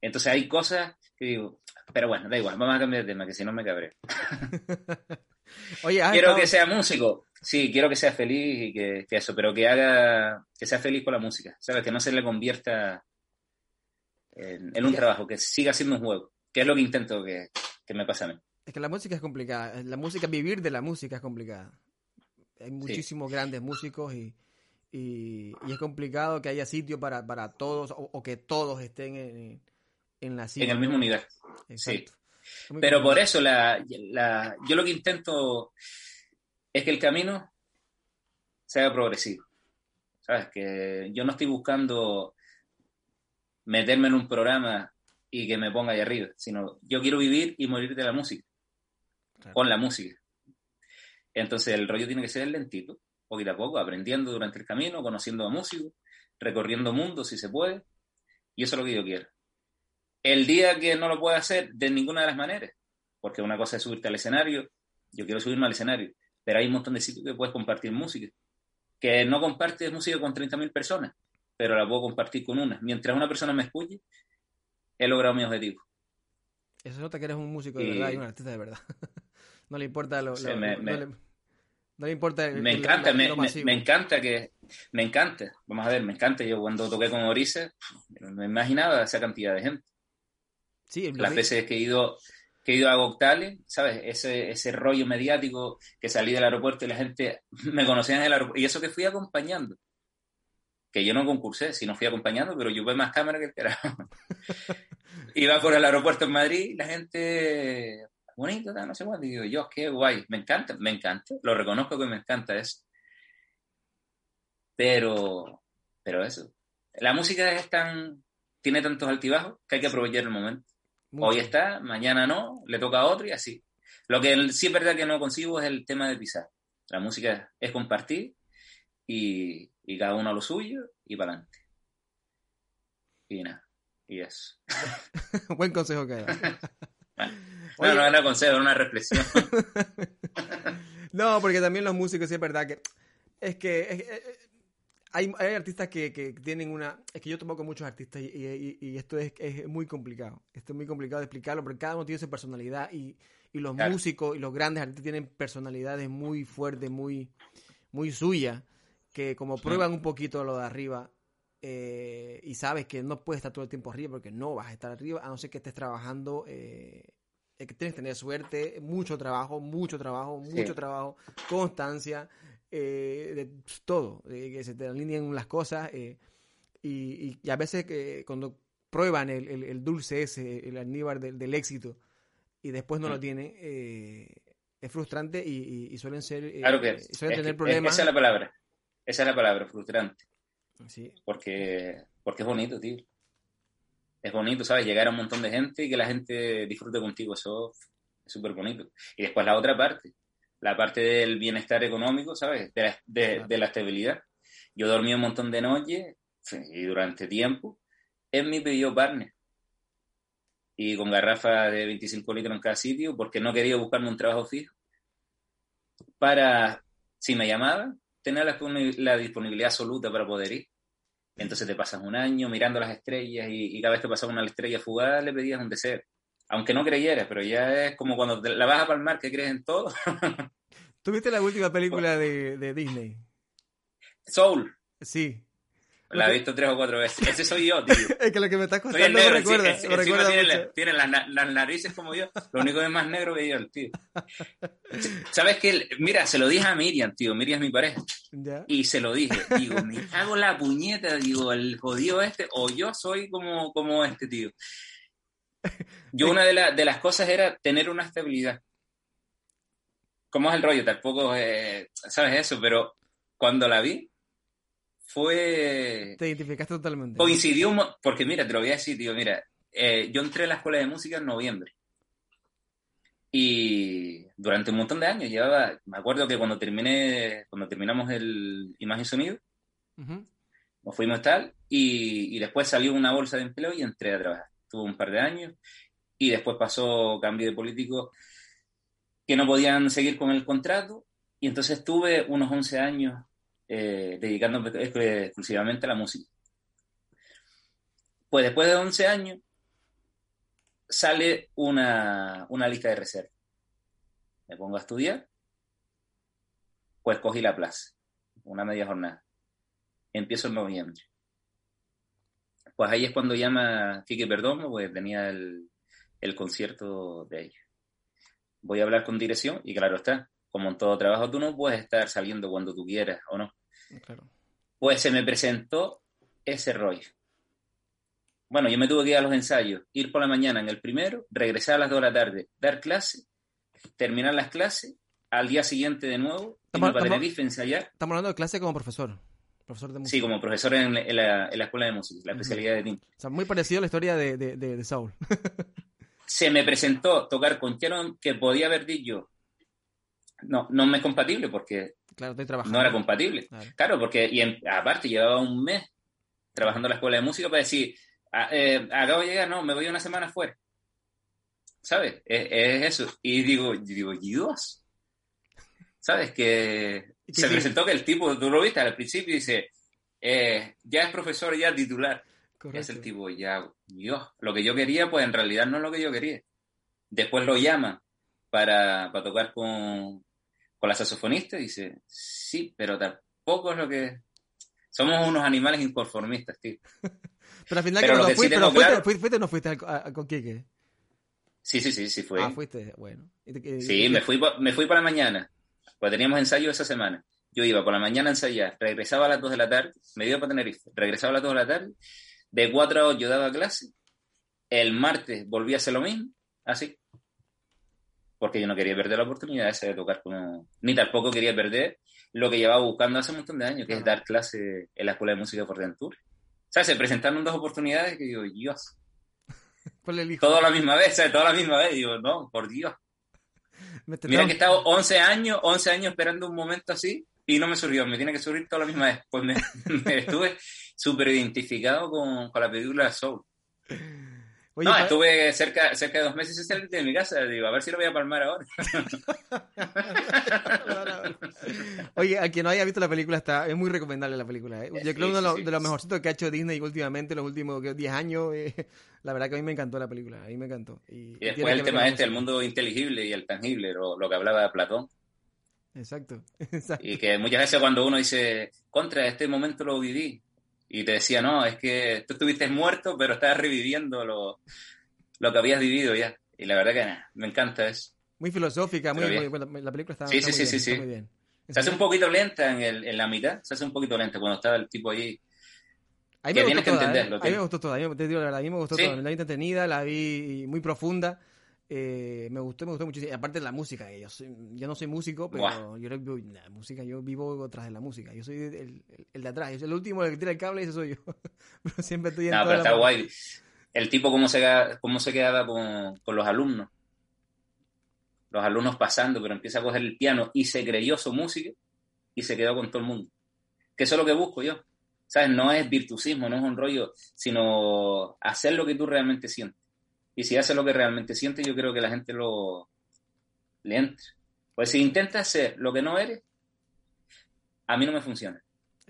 Entonces hay cosas que digo, pero bueno, da igual, vamos a cambiar de tema, que si no me cabré. <laughs> Oye, quiero que sea músico, sí, quiero que sea feliz y que, que, eso, pero que haga, que sea feliz con la música, ¿sabes? Que no se le convierta en, un trabajo, que siga siendo un juego, que es lo que intento que, que, me pase a mí. Es que la música es complicada, la música, vivir de la música es complicada. Hay muchísimos grandes músicos y, y, es complicado que haya sitio para, para todos o, que todos estén en, en la En el mismo nivel. Sí. Pero por eso la, la, yo lo que intento es que el camino sea progresivo. ¿Sabes? Que yo no estoy buscando meterme en un programa y que me ponga ahí arriba, sino yo quiero vivir y morir de la música, con la música. Entonces el rollo tiene que ser lentito, poquito a poco, aprendiendo durante el camino, conociendo a músicos, recorriendo mundos si se puede, y eso es lo que yo quiero. El día que no lo pueda hacer de ninguna de las maneras, porque una cosa es subirte al escenario, yo quiero subirme al escenario, pero hay un montón de sitios que puedes compartir música, que no compartes música con 30.000 personas, pero la puedo compartir con una. Mientras una persona me escuche, he logrado mi objetivo. Eso nota que eres un músico de verdad y un artista de verdad. <laughs> no le importa lo, Sí, lo- me- no, me- le, no le importa el- Me encanta, me, lo me- masivo. me encanta que, me encanta, vamos a ver, me encanta, yo cuando toqué con Orice, no me imaginaba esa cantidad de gente. Sí, Las veces que he ido, que he ido a Goctales, ¿sabes? Ese, ese rollo mediático que salí del aeropuerto y la gente <laughs> me conocía en el aeropuerto, y eso que fui acompañando. Que yo no concursé, sino fui acompañando, pero yo veo más cámara que el carajo. <laughs> Iba por el aeropuerto en Madrid, la gente, bonito, no sé cuánto, y yo, qué guay, me encanta, me encanta, lo reconozco que me encanta eso. Pero, pero eso, la música es tan, tiene tantos altibajos que hay que aprovechar el momento. Mucho. Hoy está, mañana no, le toca a otro y así. Lo que sí es verdad que no consigo es el tema de pisar. La música es compartir y, y cada uno a lo suyo y para adelante. Y nada, y eso. <laughs> Buen consejo que da. <laughs> <laughs> No, Oye, no era consejo, era una reflexión. No, porque también los músicos, sí es verdad que. Es que. es- es- hay, hay artistas que, que tienen una. Es que yo tomo con muchos artistas y, y- y esto es, es muy complicado. Esto es muy complicado de explicarlo porque cada uno tiene su personalidad y, y los Claro. músicos y los grandes artistas tienen personalidades muy fuertes, muy, muy suyas, que como prueban un poquito lo de arriba eh, y sabes que no puedes estar todo el tiempo arriba porque no vas a estar arriba a no ser que estés trabajando. Eh, es que tienes que tener suerte, mucho trabajo, mucho trabajo, Sí. mucho trabajo, constancia, eh, de todo, eh, que se te alineen las cosas eh, y, y- a veces cuando prueban el, el- el dulce ese, el almíbar del, del éxito y después no lo Mm. tienen, eh, es frustrante y, y- y suelen ser, eh, Claro que suelen es tener que- problemas. Esa es la palabra. Esa es la palabra, frustrante. Sí, Porque, porque es bonito, tío. Es bonito, ¿sabes? Llegar a un montón de gente y que la gente disfrute contigo, eso es súper bonito. Y después la otra parte, la parte del bienestar económico, ¿sabes? De la, de, Claro. de la estabilidad. Yo dormí un montón de noches y durante tiempo en mi pedido partner. Y con garrafas de 25 litros en cada sitio, porque no quería buscarme un trabajo fijo. Para, si me llamaban, tener la, la disponibilidad absoluta para poder ir. Entonces te pasas un año mirando las estrellas y, y cada vez que pasaba una estrella fugaz le pedías un deseo. Aunque no creyeras, pero ya es como cuando te la vas a palmar que crees en todo. <laughs> ¿Tuviste la última película de, de Disney? Soul, Sí. la he visto tres o cuatro veces. Ese soy yo, tío. <laughs> Es que lo que me está Soy contando el me negro, recuerda, me encima recuerda tiene, mucho. la- tiene las, las narices como yo. Lo único que es más negro que yo, el tío. ¿Sabes qué? Mira, se lo dije a Miriam, tío. Miriam es mi pareja. Ya. Y se lo dije. Digo, me cago en la puñeta. Digo, el jodido este. O yo soy como, como este tío. Yo una de, la- de las cosas era tener una estabilidad. ¿Cómo es el rollo? Tampoco eh, sabes eso, pero cuando la vi fue Te identificaste totalmente. coincidió porque mira, te lo voy a decir, tío, mira, eh, yo entré a la escuela de música en noviembre y durante un montón de años llevaba, me acuerdo que cuando terminé, cuando terminamos el imagen y sonido, nos fuimos tal y, y después salió una bolsa de empleo y entré a trabajar. Tuve un par de años y después pasó cambio de político que no podían seguir con el contrato y entonces tuve unos 11 años eh, dedicándome ex- exclusivamente a la música. Pues después de 11 años sale una, una lista de reserva. Me pongo a estudiar, pues cogí la plaza, una media jornada. Empiezo en noviembre. Pues ahí es cuando llama Kike Perdomo, pues tenía el, el concierto de ellos. Voy a hablar con dirección y claro está, como en todo trabajo tú no puedes estar saliendo cuando tú quieras o no. Claro. Pues se me presentó ese rollo. Bueno, yo me tuve que ir a los ensayos, ir por la mañana en el primero, regresar a las 2 de la tarde, dar clase, terminar las clases, al día siguiente de nuevo, Estamos- para estamos- Tenerife, ensayar. Estamos hablando de clase como profesor. Profesor de música. Sí, como profesor en, en la, en la escuela de música, la especialidad de timbre. O sea, muy parecido a la historia de, de, de, de Saul. <laughs> Se me presentó tocar con Sharon que podía haber dicho, no, no me es compatible porque claro, estoy trabajando. no era compatible. Claro. Claro, porque y en- aparte llevaba un mes trabajando en la escuela de música para decir, "Ah, eh, acabo de llegar, no, me voy una semana fuera. ¿Sabes? Es, es eso. Y digo, y digo, Dios. ¿Sabes? Que ¿Y qué se sí? presentó que el tipo, tú lo viste al principio dice, eh, ya es profesor, ya titular. Y es Correcto. el tipo, ya, Dios, lo que yo quería, pues en realidad no es lo que yo quería. Después lo llama para, para tocar con, con la saxofonista y dice, sí, pero tampoco es lo que... Somos unos animales inconformistas, tío. <laughs> pero al final, pero que fuiste, pero fuiste, fuiste, o no fuiste a, con Kike. Sí, sí, sí, sí fue. Ah, fuiste, bueno. sí, me fui, me fui por la mañana, pues teníamos ensayo esa semana. Yo iba por la mañana a ensayar, regresaba a las 2 de la tarde, me iba para Tenerife, regresaba a las 2 de la tarde, de 4 a 8 daba clase, el martes volví a hacer lo mismo, así. Porque yo no quería perder la oportunidad esa de tocar como... Ni tampoco quería perder lo que llevaba buscando hace un montón de años, que es dar clase en la Escuela de Música de Fuerteventura. O sea, se presentaron dos oportunidades que digo, Dios. <laughs> ¿Cuál elijo? Todo a la misma vez, ¿sabes? Todo a la misma vez. Digo, no, por Dios. <laughs> Mira que he estado 11 años, 11 años esperando un momento así y no me surgió, me tiene que surgir toda la misma vez. Pues me, <laughs> estuve súper identificado con, con, la película Soul <laughs> no, estuve cerca, cerca de dos meses de mi casa. Digo, a ver si lo voy a palmar ahora. <laughs> Oye, a quien no haya visto la película, está, es muy recomendable la película. ¿eh? Yo creo que uno de los mejorcitos que ha hecho Disney últimamente, los últimos 10 años. Eh, <laughs> la verdad que a mí me encantó la película. A mí me encantó. Y, después el tema este, el mundo inteligible y el tangible, lo, lo que hablaba Platón. Exacto, <laughs> exacto. Y que muchas veces cuando uno dice, contra, este momento lo viví, y te decía, no, es que tú estuviste muerto, pero estás reviviendo lo, lo que habías vivido ya. Y la verdad que me encanta eso. Muy filosófica, muy, muy, la película está, sí, sí, sí, sí, muy bien. Se hace un poquito lenta en, el, en la mitad, se hace un poquito lenta cuando estaba el tipo ahí. Ahí me, gustó toda, ¿eh? a mí me gustó toda, te digo la verdad, a mí me gustó toda. La vi entretenida, la vi muy profunda. Eh, me gustó, me gustó muchísimo. Aparte de la música, yo, yo no soy músico, pero yo la música, yo vivo tras de la música. Yo soy el, el, de atrás, yo soy el último el que tira el cable y ese soy yo. <laughs> pero siempre estoy en No, pero está guay. El tipo cómo se, cómo se quedaba con, con, los alumnos. Los alumnos pasando, pero empieza a coger el piano y se creyó su música y se quedó con todo el mundo. Que eso es lo que busco yo. ¿Sabes? No es virtuosismo, no es un rollo, sino hacer lo que tú realmente sientes. Y si hace lo que realmente siente, yo creo que la gente lo le entra. Pues si intentas hacer lo que no eres, a mí no me funciona.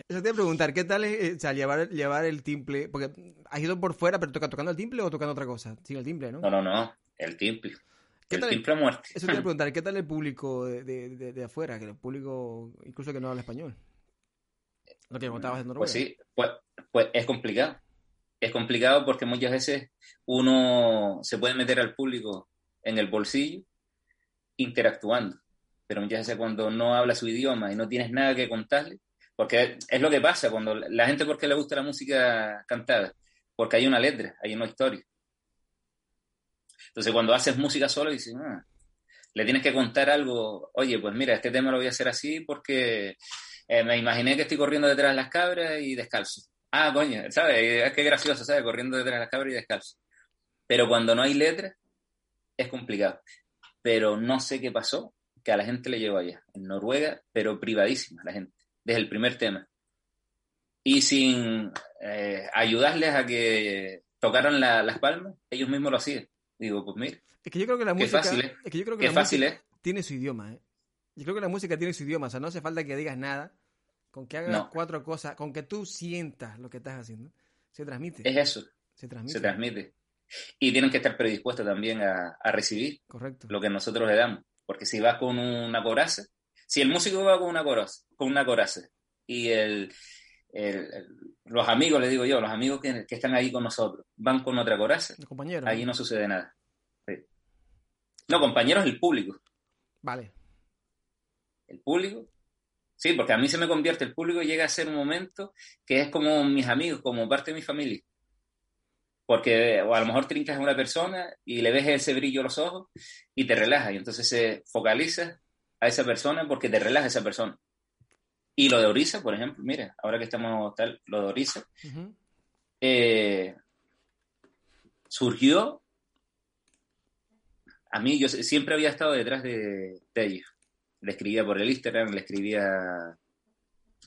Eso te iba a preguntar, ¿qué tal es o sea, llevar, llevar el timple? Porque has ido por fuera, pero toca tocando el timple o tocando otra cosa. Sí, el timple, ¿no? No, no, no, el timple. el timple a muerte. Eso te iba a <laughs> preguntar, ¿qué tal el público de, de, de, afuera? Que el público, incluso que no habla español. Lo que contabas en Noruega. Pues sí, pues, pues es complicado es complicado porque muchas veces uno se puede meter al público en el bolsillo interactuando, pero muchas veces cuando no habla su idioma y no tienes nada que contarle, porque es lo que pasa cuando la gente, ¿por qué le gusta la música cantada? Porque hay una letra, hay una historia. Entonces cuando haces música solo dices, ah", le tienes que contar algo, oye, pues mira, este tema lo voy a hacer así porque eh, me imaginé que estoy corriendo detrás de las cabras y descalzo. Ah, coño, ¿sabes? Es que gracioso, ¿sabes? Corriendo detrás de las cabras y descalzo. Pero cuando no hay letras, es complicado. Pero no sé qué pasó, que a la gente le llegó allá, en Noruega, pero privadísima la gente, desde el primer tema. Y sin eh, ayudarles a que tocaran las palmas, ellos mismos lo hacían. Digo, pues mira. Es que yo creo que la música. Es que yo creo que la música tiene su idioma, ¿eh? Yo creo que la música tiene su idioma, o sea, no hace falta que digas nada con que hagas cuatro cosas, con que tú sientas lo que estás haciendo, se transmite. Es eso. Se transmite. Se transmite. Y tienen que estar predispuestos también a, recibir Correcto. lo que nosotros le damos. Porque si vas con una coraza, si el músico va con una coraza, con una coraza y el, los amigos, les digo yo, los amigos que, están ahí con nosotros, van con otra coraza, compañeros, ahí no sucede nada. No, compañeros, el público. Vale. El público Sí, porque a mí se me convierte el público y llega a ser un momento que es como mis amigos, como parte de mi familia. Porque o a lo mejor trincas a una persona y le ves ese brillo a los ojos y te relaja. Y entonces se focaliza a esa persona porque te relaja esa persona. Y lo de Orisa, por ejemplo, mira, ahora que estamos tal, lo de Orisa, eh, surgió. A mí, yo siempre había estado detrás de, de ellos le escribía por el Instagram, le escribía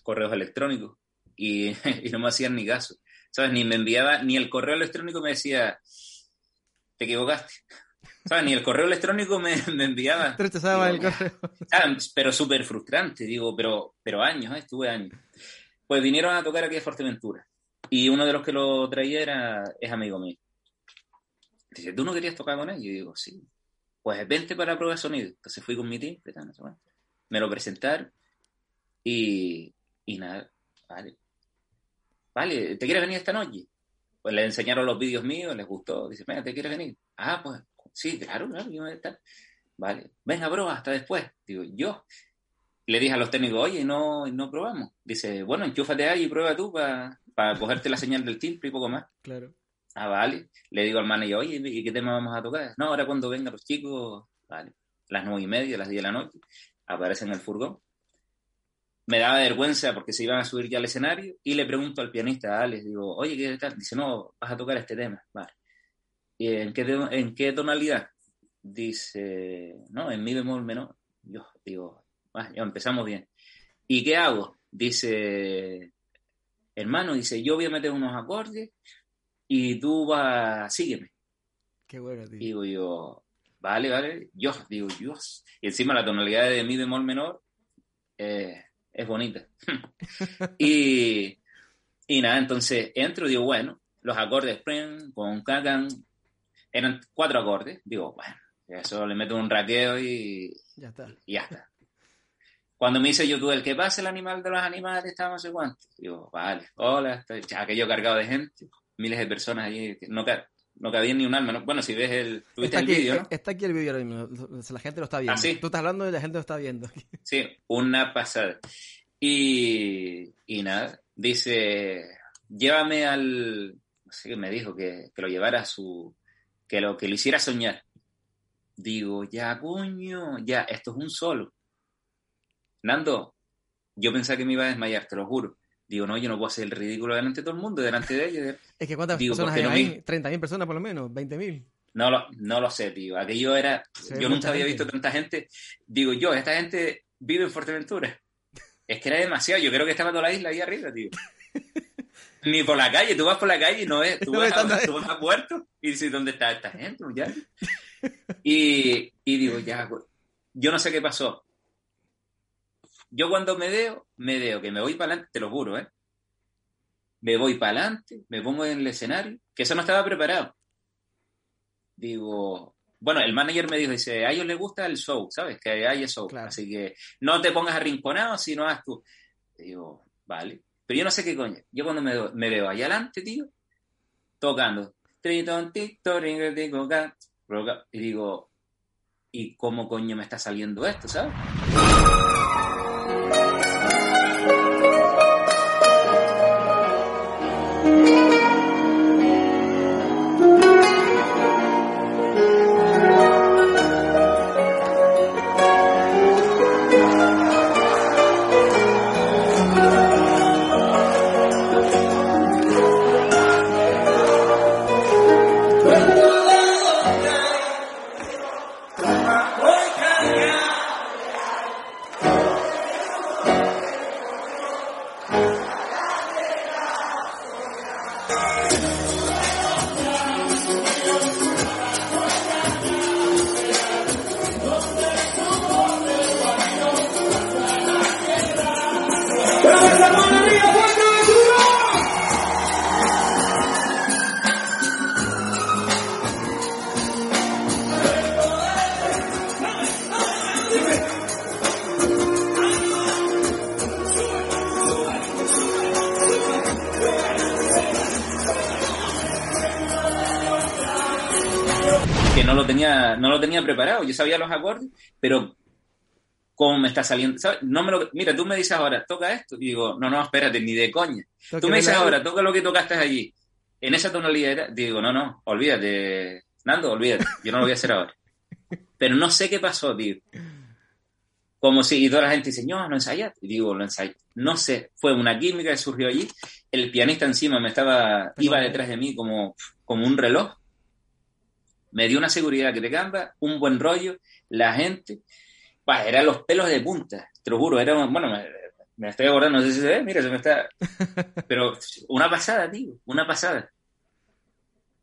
correos electrónicos <laughs> y, no me hacían ni caso. ¿Sabes? Ni me enviaba, ni el correo electrónico me decía, te equivocaste. ¿Sabes? Ni el correo electrónico me, <laughs> enviaba. pero súper frustrante, digo, pero, pero años, ¿eh? estuve años. Pues vinieron a tocar aquí a Fuerteventura. Y uno de los que lo traía era, es amigo mío. Dice, ¿tú no querías tocar con él? Y yo digo, sí. pues vente para la prueba de sonido. Entonces fui con mi team, me lo presentaron y, y nada, vale. Vale, ¿te quieres venir esta noche? Pues le enseñaron los vídeos míos, les gustó. Dice, venga, ¿te quieres venir? Ah, pues sí, claro, claro, yo voy a estar. Vale, venga, bro, hasta después. Digo, yo. Le dije a los técnicos, oye, no, no probamos. Dice, bueno, enchúfate ahí y prueba tú para cogerte la señal del timbre y poco más. Claro. Ah, vale. Le digo al manager, oye, ¿y qué tema vamos a tocar? No, ahora cuando vengan los chicos, vale, las nueve y media, las diez de la noche, aparecen en el furgón. Me daba vergüenza porque se iban a subir ya al escenario y le pregunto al pianista, a Alex, digo, oye, ¿qué tal? Dice, no, vas a tocar este tema. Vale. ¿Y en qué, en qué tonalidad? Dice, no, en mi bemol menor. Yo digo, ya empezamos bien. ¿Y qué hago? Dice, hermano, dice, yo voy a meter unos acordes y tú vas, sígueme. Qué bueno, tío. Digo yo, vale, vale, yo, digo, Dios. Y encima la tonalidad de mi bemol menor eh, es bonita. <laughs> y, y nada, entonces entro y digo, bueno, los acordes con Kagan eran cuatro acordes. Digo, bueno, eso le meto un raqueo y ya está. Y ya está. Cuando me dice YouTube, el que pase el animal de los animales, está no sé cuánto. Digo, vale, hola, aquello cargado de gente, miles de personas allí, no, no cabía ni un alma. Bueno, si ves el, está el aquí, vídeo, Está aquí el vídeo ahora mismo, la gente lo está viendo. ¿Ah, sí? Tú estás hablando y la gente lo está viendo. <laughs> Sí, una pasada. Y, y nada, dice, llévame al, no sé qué me dijo, que, que lo llevara a su, que lo, que lo hiciera soñar. Digo, ya, coño, ya, esto es un solo. Nando, yo pensaba que me iba a desmayar, te lo juro. Digo, no, yo no puedo hacer el ridículo delante de todo el mundo, delante de ellos. Es que ¿cuántas personas hay ahí? ¿30.000 personas por lo menos? ¿20.000? No lo, no lo sé, tío. Aquello era... yo nunca había visto tanta gente. Digo, yo, esta gente vive en Fuerteventura. Es que era demasiado. Yo creo que estaba toda la isla ahí arriba, tío. <laughs> Ni por la calle. Tú vas por la calle y no ves. Tú, <laughs> vas, a, tú vas a Puerto y dices, ¿dónde está esta gente? Ya. <laughs> Y, y digo, ya, yo no sé qué pasó. Yo cuando me veo, me veo que me voy para adelante, te lo juro, ¿eh? Me voy para adelante, me pongo en el escenario, que eso no estaba preparado. Digo, bueno, el manager me dijo, dice, a ellos les gusta el show, ¿sabes? Que hay show. Así que no te pongas arrinconado, sino haz tú. Digo, vale. Pero yo no sé qué coño. Yo cuando me, me veo allá adelante, tío, tocando. Y digo, ¿y cómo coño me está saliendo esto, sabes? Preparado, yo sabía los acordes, pero cómo me está saliendo, No me lo, mira, tú me dices ahora, toca esto, y digo, no, no, espérate, ni de coña. tú me dices ahora, toca lo que tocaste allí, en esa tonalidad, digo, no, no, olvídate, Nando, olvídate, yo no lo voy a hacer ahora. Pero no sé qué pasó, tío. Como si, y toda la gente dice, no, no ensayas. Y digo, lo ensayé. No sé, fue una química que surgió allí. El pianista encima me estaba, iba detrás de mí como, como un reloj me dio una seguridad que te cambia, un buen rollo, la gente, bah, eran los pelos de punta, te lo juro, era, bueno, me, estoy acordando, no sé si se ve, mira, se me está, <laughs> pero una pasada, tío, una pasada.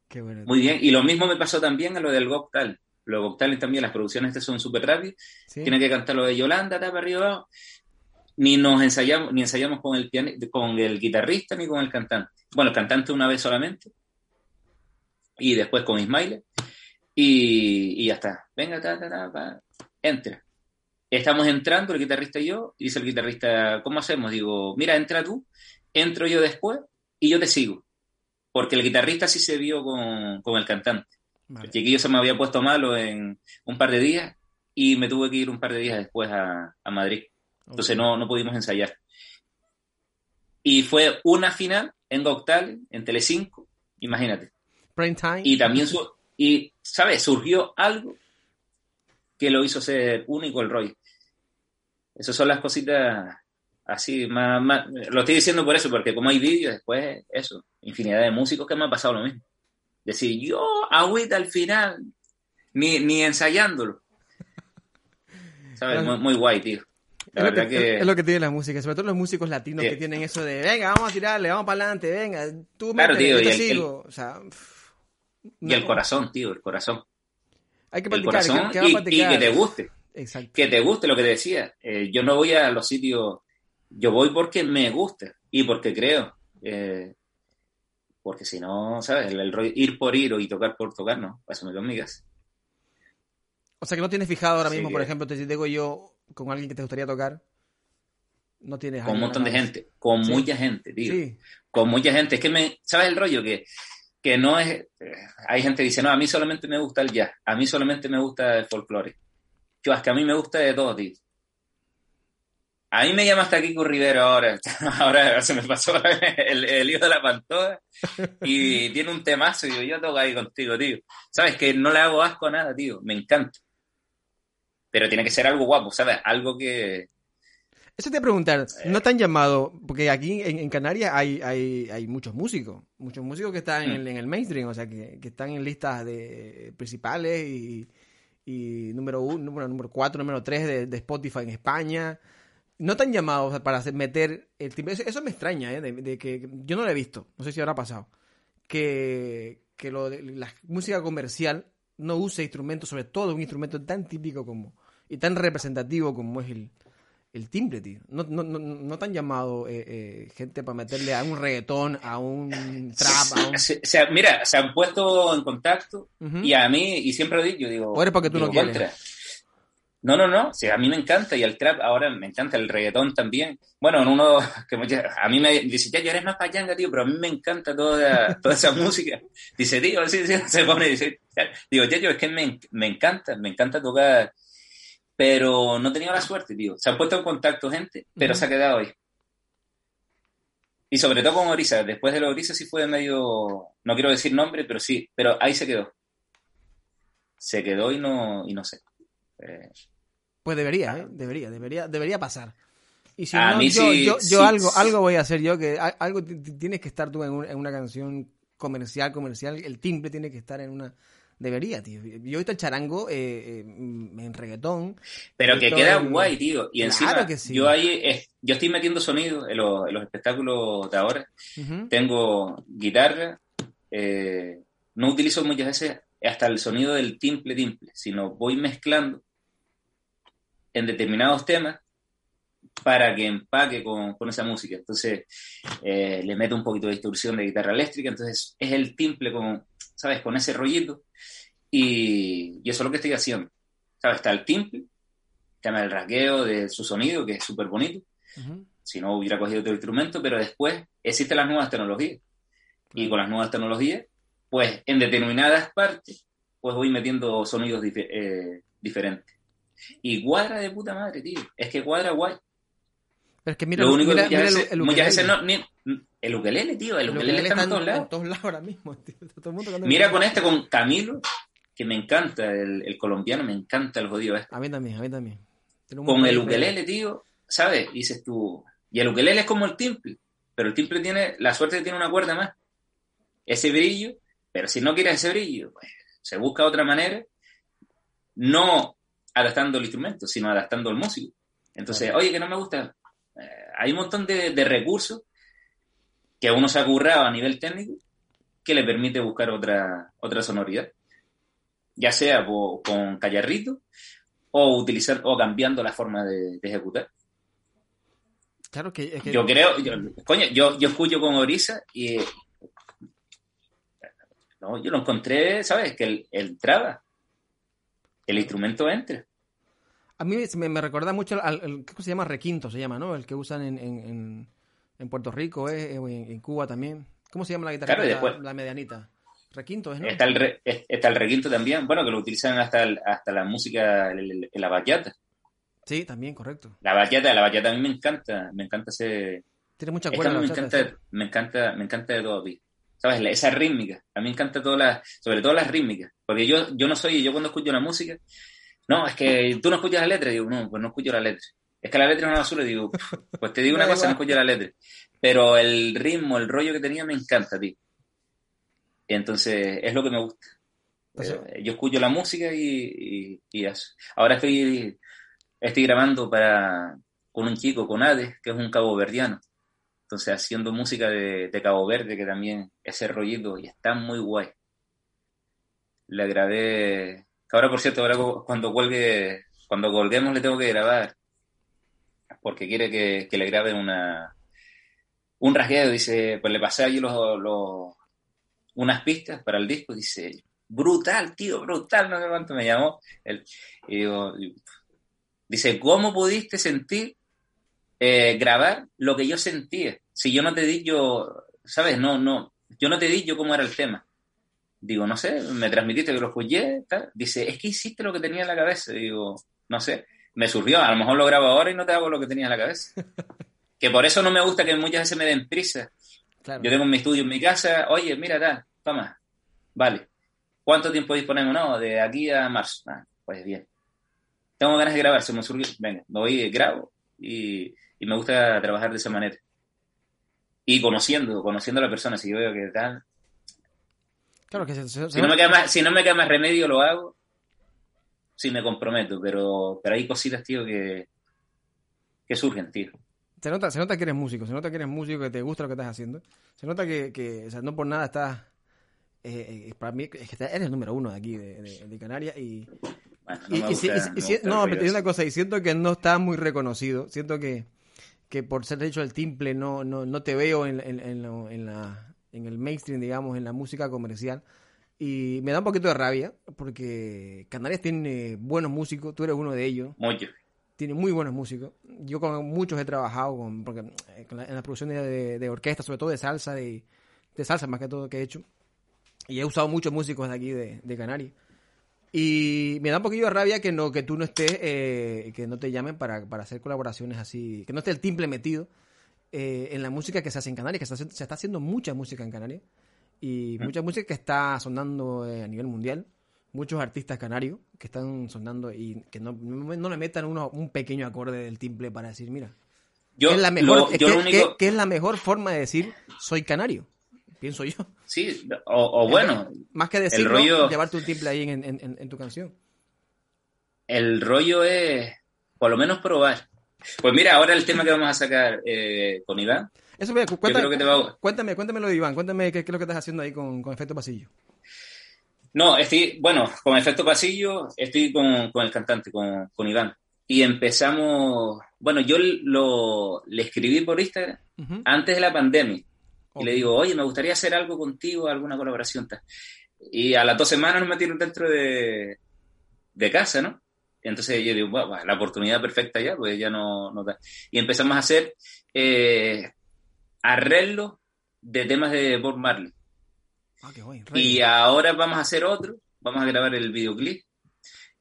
Qué bueno, Muy bien, y lo mismo me pasó también a lo del Goctal. Los Goctales también, las producciones estas son súper rápidas, tiene que cantar lo de Yolanda, tapa arriba Ni nos ensayamos, ni ensayamos con el, con el guitarrista ni con el cantante. Bueno, el cantante una vez solamente, y después con Ismail Y, y ya está. Venga, ta, ta, ta, pa. entra. Estamos entrando, el guitarrista y yo, y dice el guitarrista, ¿cómo hacemos? Digo, mira, entra tú, entro yo después y yo te sigo. Porque el guitarrista sí se vio con, con el cantante. Vale. El chiquillo se me había puesto malo en un par de días y me tuve que ir un par de días después a, a Madrid. Entonces no, no pudimos ensayar. Y fue una final en Goctal, en Telecinco, imagínate. Prime time. Y también, su- y, ¿sabes? Surgió algo que lo hizo ser único el Roy. Esas son las cositas así, más, más- lo estoy diciendo por eso, porque como hay vídeos, después, eso, infinidad de músicos que me ha pasado lo mismo. Decir, yo, agüita al final, ni, ni ensayándolo. <laughs> ¿Sabes? Muy, muy guay, tío. La es, lo verdad que, que... es lo que tiene la música, sobre todo los músicos latinos Sí. que tienen eso de, venga, vamos a tirarle, vamos para adelante, venga, tú Claro, métele, tío, yo te y el- sigo. O sea, pff, Y el corazón, tío, el corazón. Hay que El practicar, corazón ¿qué- qué va a y, y que te guste. Exacto. que te guste lo que te decía. Eh, yo no voy a los sitios, yo voy porque me gusta y porque creo. Eh, porque si no, ¿sabes? El, el ir por ir o y tocar por tocar, no, pásame con migas. O sea, que no tienes fijado ahora mismo, por que- ejemplo, te digo yo con alguien que te gustaría tocar. No tienes Con un montón de gente, con Sí. mucha gente, tío. Sí. Con mucha gente. Es que me, ¿sabes el rollo? Que, que no es, eh, hay gente que dice, no, a mí solamente me gusta el jazz, a mí solamente me gusta el folclore. Yo, es que a mí me gusta de todo, tío. A mí me llama hasta Kiko Rivero ahora. <laughs> Ahora se me pasó <laughs> el, hijo de la pantoja y tiene un temazo y digo, yo toco ahí contigo, tío. Sabes que no le hago asco a nada, tío. Me encanta. Pero tiene que ser algo guapo, ¿sabes? Algo que... Eso te iba a preguntar. ¿no te han llamado? Porque aquí en, en Canarias hay, hay, hay muchos músicos, muchos músicos que están en, Mm. el, en el mainstream, o sea, que, que están en listas de principales y, y número uno, número, número cuatro, número tres de, de Spotify en España. ¿No te han llamado o sea, para hacer- meter el timbre? Eso, eso me extraña, ¿eh? De, de que yo no lo he visto, no sé si habrá pasado. Que, que lo de la música comercial no use instrumentos, sobre todo un instrumento tan típico como y tan representativo como es el, el timbre, tío. No, no, no, no te han llamado eh, eh, gente para meterle a un reggaetón, a un trap, a un... Se- se- mira, se han puesto en contacto y a mí, y siempre lo digo, yo digo... O eres porque tú no quieres. contra. No, no, no, sí, a mí me encanta y el trap ahora me encanta, el reggaetón también. Bueno, en uno <laughs> que a mí me dice, ya, yo eres más payanga, tío, pero a mí me encanta toda, <laughs> toda esa música. Dice, tío, sí, sí, <laughs> se pone, dice, digo, ya, yo, es que me, me encanta, me encanta tocar, pero no he tenido la suerte, tío. Se han puesto en contacto gente, pero se ha quedado ahí. Y sobre todo con Orisa, después de los Orisa sí fue medio, no quiero decir nombre, pero sí, pero ahí se quedó. Se quedó y no, y no sé. Eh, Pues debería, ¿eh? Debería, debería, debería pasar. Y si A no, mí yo, sí- yo, yo sí, algo, sí. algo voy a hacer yo, que algo ti- ti- tienes que estar tú en, un- en una canción comercial, comercial, el timbre tiene que estar en una... Debería, tío. Yo he visto el charango eh, eh, en reggaetón. Pero que queda el- guay, tío. Y Claro encima, que sí. yo ahí, eh, yo estoy metiendo sonido en los, en los espectáculos de ahora. Ujú. Tengo guitarra, eh, no utilizo muchas veces hasta el sonido del timple timple, sino voy mezclando en determinados temas para que empaque con, con esa música. Entonces, eh, le meto un poquito de distorsión de guitarra eléctrica, entonces es el timple con, ¿sabes? Con ese rollito. Y, y eso es lo que estoy haciendo. ¿Sabes? Está el timple, tema del raqueo, de su sonido, que es súper bonito. Si no hubiera cogido otro instrumento, pero después existen las nuevas tecnologías. Y con las nuevas tecnologías, pues en determinadas partes, pues voy metiendo sonidos eh, diferentes. Y cuadra de puta madre, tío. Es que cuadra guay. Pero es que mira, Lo único mira, que mira el- el muchas veces no, ni- el ukelele, tío, el El ukelele está en todos en lados. todos lados ahora mismo, <laughs> tío. Todo el mundo Mira con este, con Camilo, que me encanta, el, el colombiano, me encanta el jodido este. A mí también, a mí también. Con el de- ukelele, tío, ¿sabes? Dices tú, y el ukelele es como el timple, pero el timple tiene, la suerte que tiene una cuerda más. Ese brillo, pero si no quieres ese brillo, pues se busca otra manera, no adaptando el instrumento, sino adaptando al músico. Entonces, oye, que no me gusta. Eh, hay un montón de, de recursos que uno se ha currado a nivel técnico que le permite buscar otra, otra sonoridad. Ya sea con callarrito o utilizar o cambiando la forma de, de ejecutar. Claro que, es que Yo creo, yo- coño, yo, yo escucho con Orisa y no, yo lo encontré, ¿sabes? Que él, él entraba. el instrumento entre. A mí me, me recuerda mucho al, al- ¿cómo se llama? Requinto se llama, ¿no? El que usan en, en, en, en Puerto Rico, ¿eh? o en, Cuba también. ¿Cómo se llama la guitarra? Claro, y después- la, medianita. Requinto, ¿es, no? Está el, re- es- está el requinto también, bueno, que lo utilizan hasta, el- hasta la música, el- la bachata. Sí, también, correcto. La bachata, la bachata a mí me encanta, me encanta ese... Tiene mucha a cuerda. me bachata, encanta, sí. me encanta, me encanta de todo, tío. ¿Sabes? La- Esa rítmica. A mí me encanta todas las, sobre todo las rítmicas. Porque yo, yo no soy, yo cuando escucho la música, no, es que tú no escuchas la letra, digo, no, pues no escucho la letra. Es que la letra es una basura, digo, pues te <laughs> digo una cosa, no escucho la letra. Pero el ritmo, el rollo que tenía me encanta, tío. Y entonces, es lo que me gusta. Eh, yo escucho la música y, y, y eso. Ahora estoy, estoy grabando para, con un chico, con Ades, que es un caboverdiano. Entonces, haciendo música de, de Cabo Verde, que también ese rollito, y está muy guay. Le grabé. Ahora, por cierto, ahora cu- cuando cuelgue, cuando colguemos le tengo que grabar. Porque quiere que, le grabe una un rasgueo. Dice, pues le pasé allí los, unas pistas para el disco. Dice, brutal, tío, brutal, no sé cuánto me llamó. Él, y digo, dice, ¿cómo pudiste sentir eh, grabar lo que yo sentía? Si yo no te di yo, ¿sabes? No, no, yo no te di yo cómo era el tema. Digo, no sé, me transmitiste que lo escuché, tal. Dice, es que hiciste lo que tenía en la cabeza. Digo, no sé, me surgió, a lo mejor lo grabo ahora y no te hago lo que tenía en la cabeza. <laughs> que por eso no me gusta que muchas veces me den prisa. Claro. Yo tengo mi estudio en mi casa, oye, mira, tal, toma, vale. ¿Cuánto tiempo disponemos? No, de aquí a marzo. Ah, pues bien. Tengo ganas de grabar, se me surgió, venga, me voy, grabo y, y me gusta trabajar de esa manera. Y conociendo, conociendo a la persona, si yo veo que tal. Claro que se, se- Si no me queda más, si no me queda más remedio, lo hago. Sí me comprometo, pero, pero hay cositas, tío, que, que surgen, tío. Se nota, se nota que eres músico, se nota que eres músico, que te gusta lo que estás haciendo. Se nota que, que o sea, no por nada estás... eh, eh, para mí, es que eres el número uno de aquí, de, de- de Canarias, y... Bueno, y- no y si- gusta- y- y no me gusta no, rollo pero te digo ese. una cosa, y siento que no estás muy reconocido, siento que, que por ser hecho el timple no, no, no te veo en, en, en lo- en la, en el mainstream, digamos, en la música comercial. Y me da un poquito de rabia, porque Canarias tiene buenos músicos, tú eres uno de ellos Mucho. tiene muy buenos músicos. Yo con muchos he trabajado con, porque, la- en la producción de, de, de orquesta, sobre todo de salsa, de, de salsa más que todo que he hecho. Y he usado muchos músicos de aquí de, de Canarias. Y me da un poquillo de rabia que no que tú no estés, eh, que no te llamen para, para hacer colaboraciones así, que no esté el timple metido eh, en la música que se hace en Canarias, que se, hace- se está haciendo mucha música en Canarias. Y mucha música que está sonando eh, a nivel mundial. Muchos artistas canarios que están sonando y que no, no, le metan uno, un pequeño acorde del timple para decir, mira, Yo, ¿qué es la mejor, lo- yo lo único, qué es la mejor forma de decir soy canario? Pienso yo. sí, o, o bueno, Más que decirlo, rollo- llevarte un timple ahí en, en- en- en tu canción. el rollo es por lo menos probar. Pues mira, ahora el tema que vamos a sacar eh, con Iván, Eso, mira, cuéntame, que te va a- cuéntame, cuéntame lo de Iván, cuéntame qué, qué es lo que estás haciendo ahí con, con Efecto Pasillo. No, estoy, bueno, con efecto pasillo, estoy con, con el cantante, con, con Iván. Y empezamos, bueno, yo lo, le escribí por Instagram antes de la pandemia. Y le digo, oye, me gustaría hacer algo contigo, alguna colaboración. tal. Y a las dos semanas nos metieron dentro de, de casa, ¿no? Entonces yo digo, "Buah, buah, la oportunidad perfecta ya, pues ya no, no da. Y empezamos a hacer eh, arreglos de temas de Bob Marley. Ah, qué guay. Y ahora vamos a hacer otro, vamos a grabar el videoclip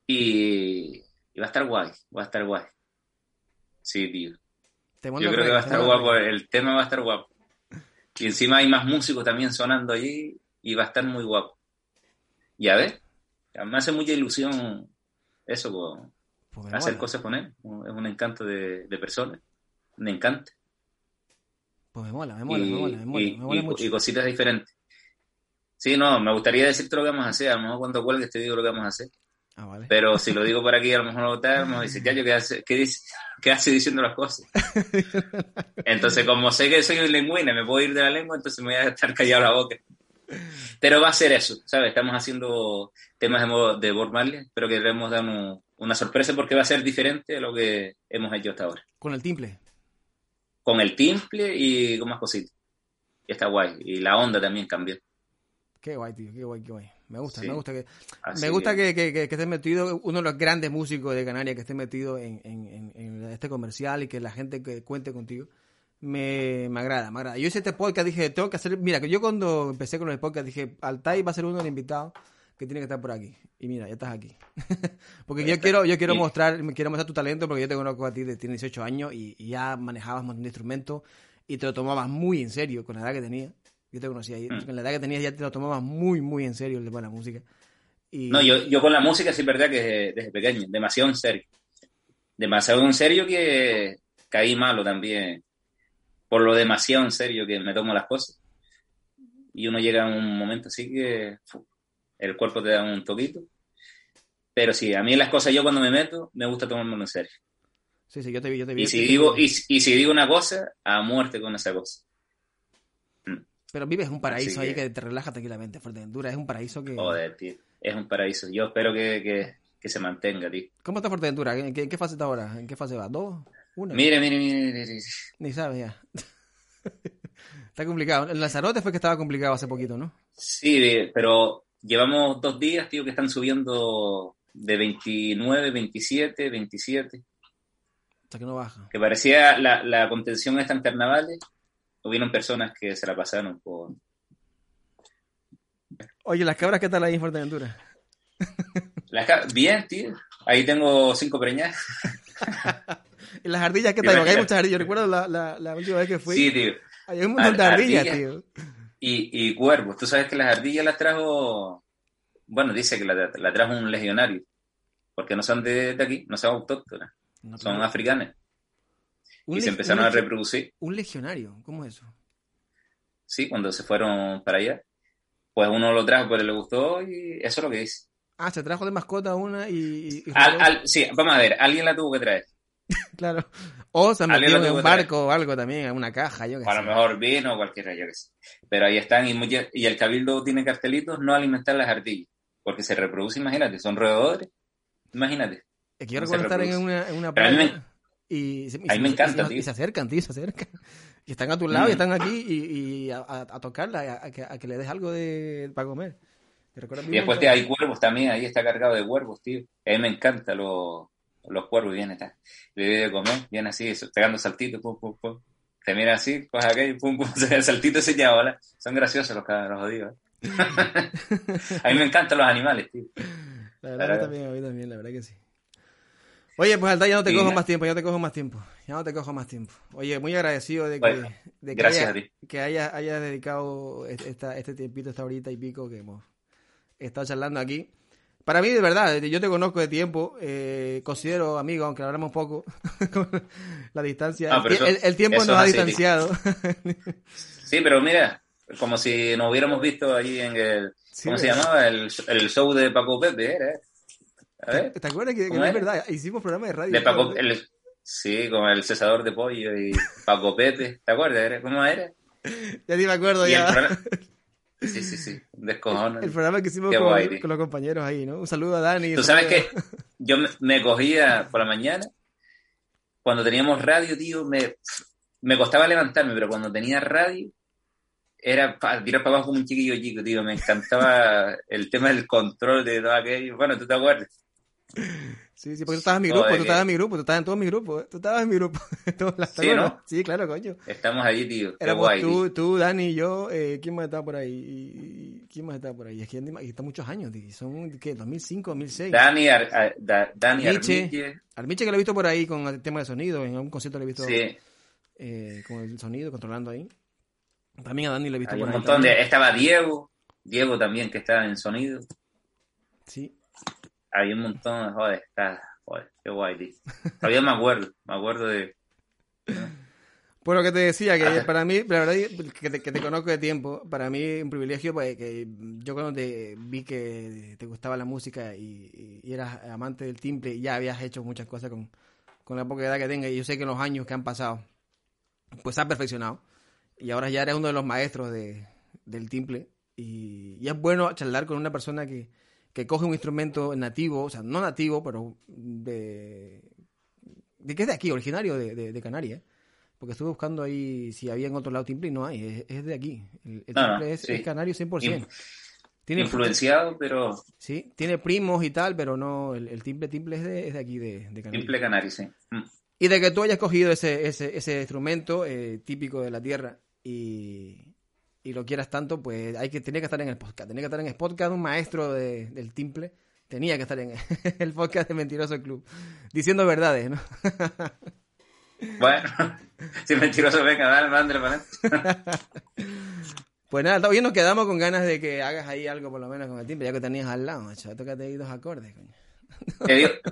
y, y va a estar guay, va a estar guay. Sí, tío. Te Yo creo que va a estar guapo, rey. el tema va a estar guapo. Y encima hay más músicos también sonando allí y va a estar muy guapo. Ya ves, me hace mucha ilusión eso, Pues hacer cosas con él. Es un encanto de, de persona, un encanto. Pues me mola, me mola, y, me mola, me mola, y- me mola y- mucho. y cositas diferentes. Sí, no, me gustaría decirte lo que vamos a hacer. A lo mejor cuando cuelgues te digo lo que vamos a hacer. Ah, vale. Pero si lo digo <laughs> por aquí, a lo mejor no tal, me dice, ya yo qué hace, qué, dice, qué hace diciendo las cosas. <laughs> Entonces, como sé que soy un lengüina, me puedo ir de la lengua, entonces me voy a estar callado la boca. Pero va a ser eso, ¿sabes? Estamos haciendo temas de, mo- de Bob Marley, pero queremos dar un- una sorpresa porque va a ser diferente a lo que hemos hecho hasta ahora. Con el timple. Con el timple y con más cositas. Y está guay. Y la onda también cambió. Qué guay, tío, qué guay, qué guay. Me gusta, me gusta que me gusta que, que, que, esté metido uno de los grandes músicos de Canarias que esté metido en, en, en, este comercial y que la gente que cuente contigo. Me, me, agrada, me agrada. Yo hice este podcast, dije, tengo que hacer. Mira, que yo cuando empecé con el podcast dije, Altai va a ser uno de los invitados que tiene que estar por aquí. Y mira, ya estás aquí. <laughs> porque yo quiero, yo quiero mostrar, quiero mostrar tu talento porque yo te conozco a ti de tienes 18 años y, ya manejabas un montón de instrumentos y te lo tomabas muy en serio con la edad que tenías. Yo te conocía ahí. Mm. Con la edad que tenías ya te lo tomabas muy, muy en serio el de la música. Y... No, yo, yo con la música sí es verdad que desde, pequeño, demasiado en serio. Demasiado en serio que caí malo también. Por lo demasiado en serio que me tomo las cosas. Y uno llega a un momento así que el cuerpo te da un toquito. Pero sí, a mí las cosas yo cuando me meto, me gusta tomármelo en serio. Sí, sí, yo te vi, yo te vi. Y si, digo, y, y si digo una cosa, a muerte con esa cosa. Pero vives un paraíso ahí que te relaja tranquilamente, Fuerteventura. Es un paraíso que. Joder, tío. Es un paraíso. Yo espero que, que, se mantenga, tío. ¿Cómo está Fuerteventura? ¿En qué, ¿En qué, fase está ahora? ¿En qué fase va? ¿Dos? ¿Una? Mire, mire, mire. mire. Ni sabes ya. <laughs> está complicado. El Lanzarote fue que estaba complicado hace poquito, ¿no? Sí, pero llevamos dos días, tío, que están subiendo de 29, 27, 27. Hasta que no baja. Que parecía la, la contención esta en carnavales hubieron personas que se la pasaron por... Oye, ¿las cabras qué tal ahí en Fuerteventura? <laughs> Las Bien, tío. Ahí tengo cinco preñas. <laughs> ¿Y las ardillas qué tal? Porque hay muchas ardillas. Recuerdo la, la, la, última vez que fui. Sí, tío. Hay un montón de ardillas, tío. Y, y cuervos. Tú sabes que las ardillas las trajo... Bueno, dice que la, la trajo un legionario. Porque no son de, de aquí, no son autóctonas. son africanas y se empezaron a reproducir. ¿Un legionario? ¿Cómo es eso? Sí, cuando se fueron para allá. Pues uno lo trajo porque le gustó y eso es lo que dice. Ah, se trajo de mascota una y... sí, vamos a ver, alguien la tuvo que traer. <laughs> claro. O se metió en un barco o algo también, en una caja, yo que A lo mejor vino o cualquiera, yo que sé. Pero ahí están y, y el cabildo tiene cartelitos no alimentar las ardillas. Porque se reproduce, imagínate, son roedores. Imagínate. Es que yo recuerdo estar en una, en una y, se, me encanta, y, se acercan, tío, se acercan. Y están a tu lado y están aquí y, a, tocarla, a, que, le des algo de, para comer. Y después te, hay cuervos también, ahí está cargado de cuervos, tío. A mí me encantan los, los cuervos, vienen, está. Le de comer, viene así, pegando saltitos, pum, pum, pum. Te mira así, pues acá y pum, pum, <laughs> el saltito se llama, Son graciosos los, los jodidos. ¿eh? <laughs> a mí me encantan los animales, tío. La verdad, también, a mí también, la verdad que sí. Oye, pues Alta, ya no te cojo más tiempo, ya te cojo más tiempo. Ya no te cojo más tiempo. Oye, muy agradecido de que, de que, haya, que haya, dedicado esta, este tiempito, esta horita y pico que hemos estado charlando aquí. Para mí, de verdad, yo te conozco de tiempo, eh, considero amigo, aunque hablamos poco, <laughs> la distancia. Ah, el, tiempo nos ha distanciado. <laughs> sí, pero mira, como si nos hubiéramos visto allí en el, ¿cómo se llamaba? El, el show de Paco Pepe, ¿era? ¿Te acuerdas que, es verdad? Hicimos programa de radio. sí, con el cesador de pollo y Paco Pepe. ¿Te acuerdas? ¿Cómo era? Ya ni me acuerdo ya. <laughs> Sí, sí, sí. Descojono. El programa que hicimos con, los compañeros ahí, ¿no? Un saludo a Dani. Tú sabes que yo me, cogía por la mañana, cuando teníamos radio, tío, me, me costaba levantarme, pero cuando tenía radio, era para tirar para abajo como un chiquillo chico, tío. Me encantaba el tema del control de todo aquello. Bueno, tú te acuerdas. Sí, sí, porque tú estabas en mi grupo, tú estabas en mi grupo, tú estabas <laughs> en todo mi grupo, tú estabas en mi grupo. sí, ¿no? sí, claro, coño. Estamos allí, tío. Éramos guay, tú, tú, Dani y yo, eh, ¿quién más estaba por ahí? ¿Quién más estaba por ahí? Es que aquí está muchos años, tío. Son, ¿qué? 2005, 2006. Dani, Ar, Dani Armiche. Armiche que lo he visto por ahí con el tema de sonido, en algún concierto lo he visto sí. eh, con el sonido, controlando ahí. También a Dani lo he visto Hay por un montón de... Estaba Diego, Diego también que está en sonido. Sí hay un montón, joder, está, joder, qué guay, tío. Todavía me acuerdo, me acuerdo de... Pues lo que te decía, que para mí, la verdad que te, que te, conozco de tiempo, para mí un privilegio, pues que yo cuando te vi que te gustaba la música y, eras amante del timbre, y ya habías hecho muchas cosas con, con la poca edad que tengas, y yo sé que en los años que han pasado, pues has perfeccionado, y ahora ya eres uno de los maestros de, del timbre, y, y es bueno charlar con una persona que, que coge un instrumento nativo, o sea, no nativo, pero de... ¿De qué es de aquí? Originario de, de, Canarias. Porque estuve buscando ahí si había en otro lado timbre y no hay, es, de aquí. El, timbre es, canario 100%. Tiene, influenciado, pero... Sí, tiene primos y tal, pero no, el, timple timple es de, es de aquí, de, de Canarias. Timple Canarias, sí. Mm. Y de que tú hayas cogido ese, ese, ese instrumento eh, típico de la tierra y, y, lo quieras tanto, pues hay que, tenía que estar en el podcast. Tenía que estar en el podcast un maestro de, del timple. Tenía que estar en <laughs> el podcast de Mentiroso Club. Diciendo verdades, ¿no? <laughs> Bueno, si mentiroso, venga, dale, mándale para <laughs> Pues nada, todavía nos quedamos con ganas de que hagas ahí algo por lo menos con el timbre, ya que tenías al lado, macho. Tócate ahí dos acordes, coño.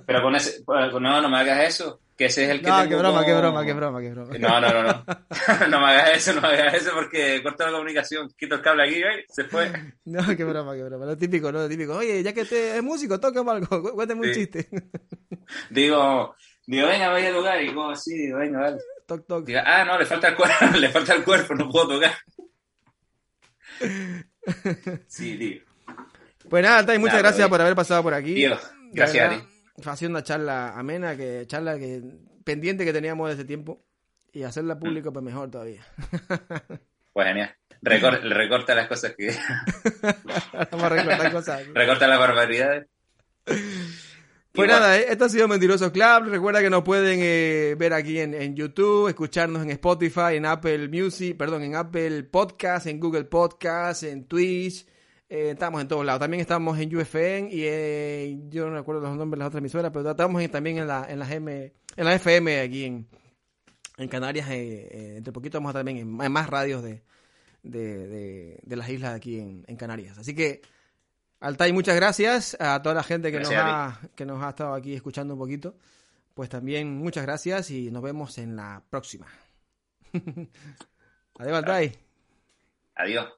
Pero con ese, pues, no, no me hagas eso, que ese es el que No, qué broma, qué broma, qué broma, qué broma. No, no, no, no. <laughs> <laughs> no me hagas eso, no me hagas eso porque corta la comunicación. Quito el cable aquí, ¿eh? se fue. No, qué broma, qué broma. Lo típico, ¿no? Lo típico. Oye, ya que este es músico, toca algo, cuéntame un chiste. <laughs> Digo, digo, venga, vaya a tocar. Y como así, venga, vale. Toc, toc. Digo, ah, no, le falta el cuerpo, le falta el cuerpo, no puedo tocar. Sí, tío. Pues nada, Tai, muchas gracias por haber pasado por aquí. Tío, gracias a ti. Haciendo una charla amena, que charla que pendiente que teníamos desde tiempo. Y hacerla pública, pues mejor todavía. <laughs> Pues genial. recorta las cosas que. <laughs> Vamos a recortar cosas. <laughs> recorta las barbaridades. Pues nada, eh, esto ha sido Mentiroso Club. Recuerda que nos pueden eh, ver aquí en, YouTube, escucharnos en Spotify, en Apple Music, perdón, en Apple Podcast, en Google Podcast, en Twitch. Eh, estamos en todos lados. También estamos en UFN y yo no recuerdo los nombres de las otras emisoras, pero estamos también en la, en las M, en la FM aquí en, en Canarias. entre poquito vamos a también en, más radios de, de, de, las islas aquí en, en Canarias. Así que Altai, muchas gracias a toda la gente que nos, ha, que nos ha estado aquí escuchando un poquito. Pues también muchas gracias y nos vemos en la próxima. <laughs> Adiós, Altai. Adiós.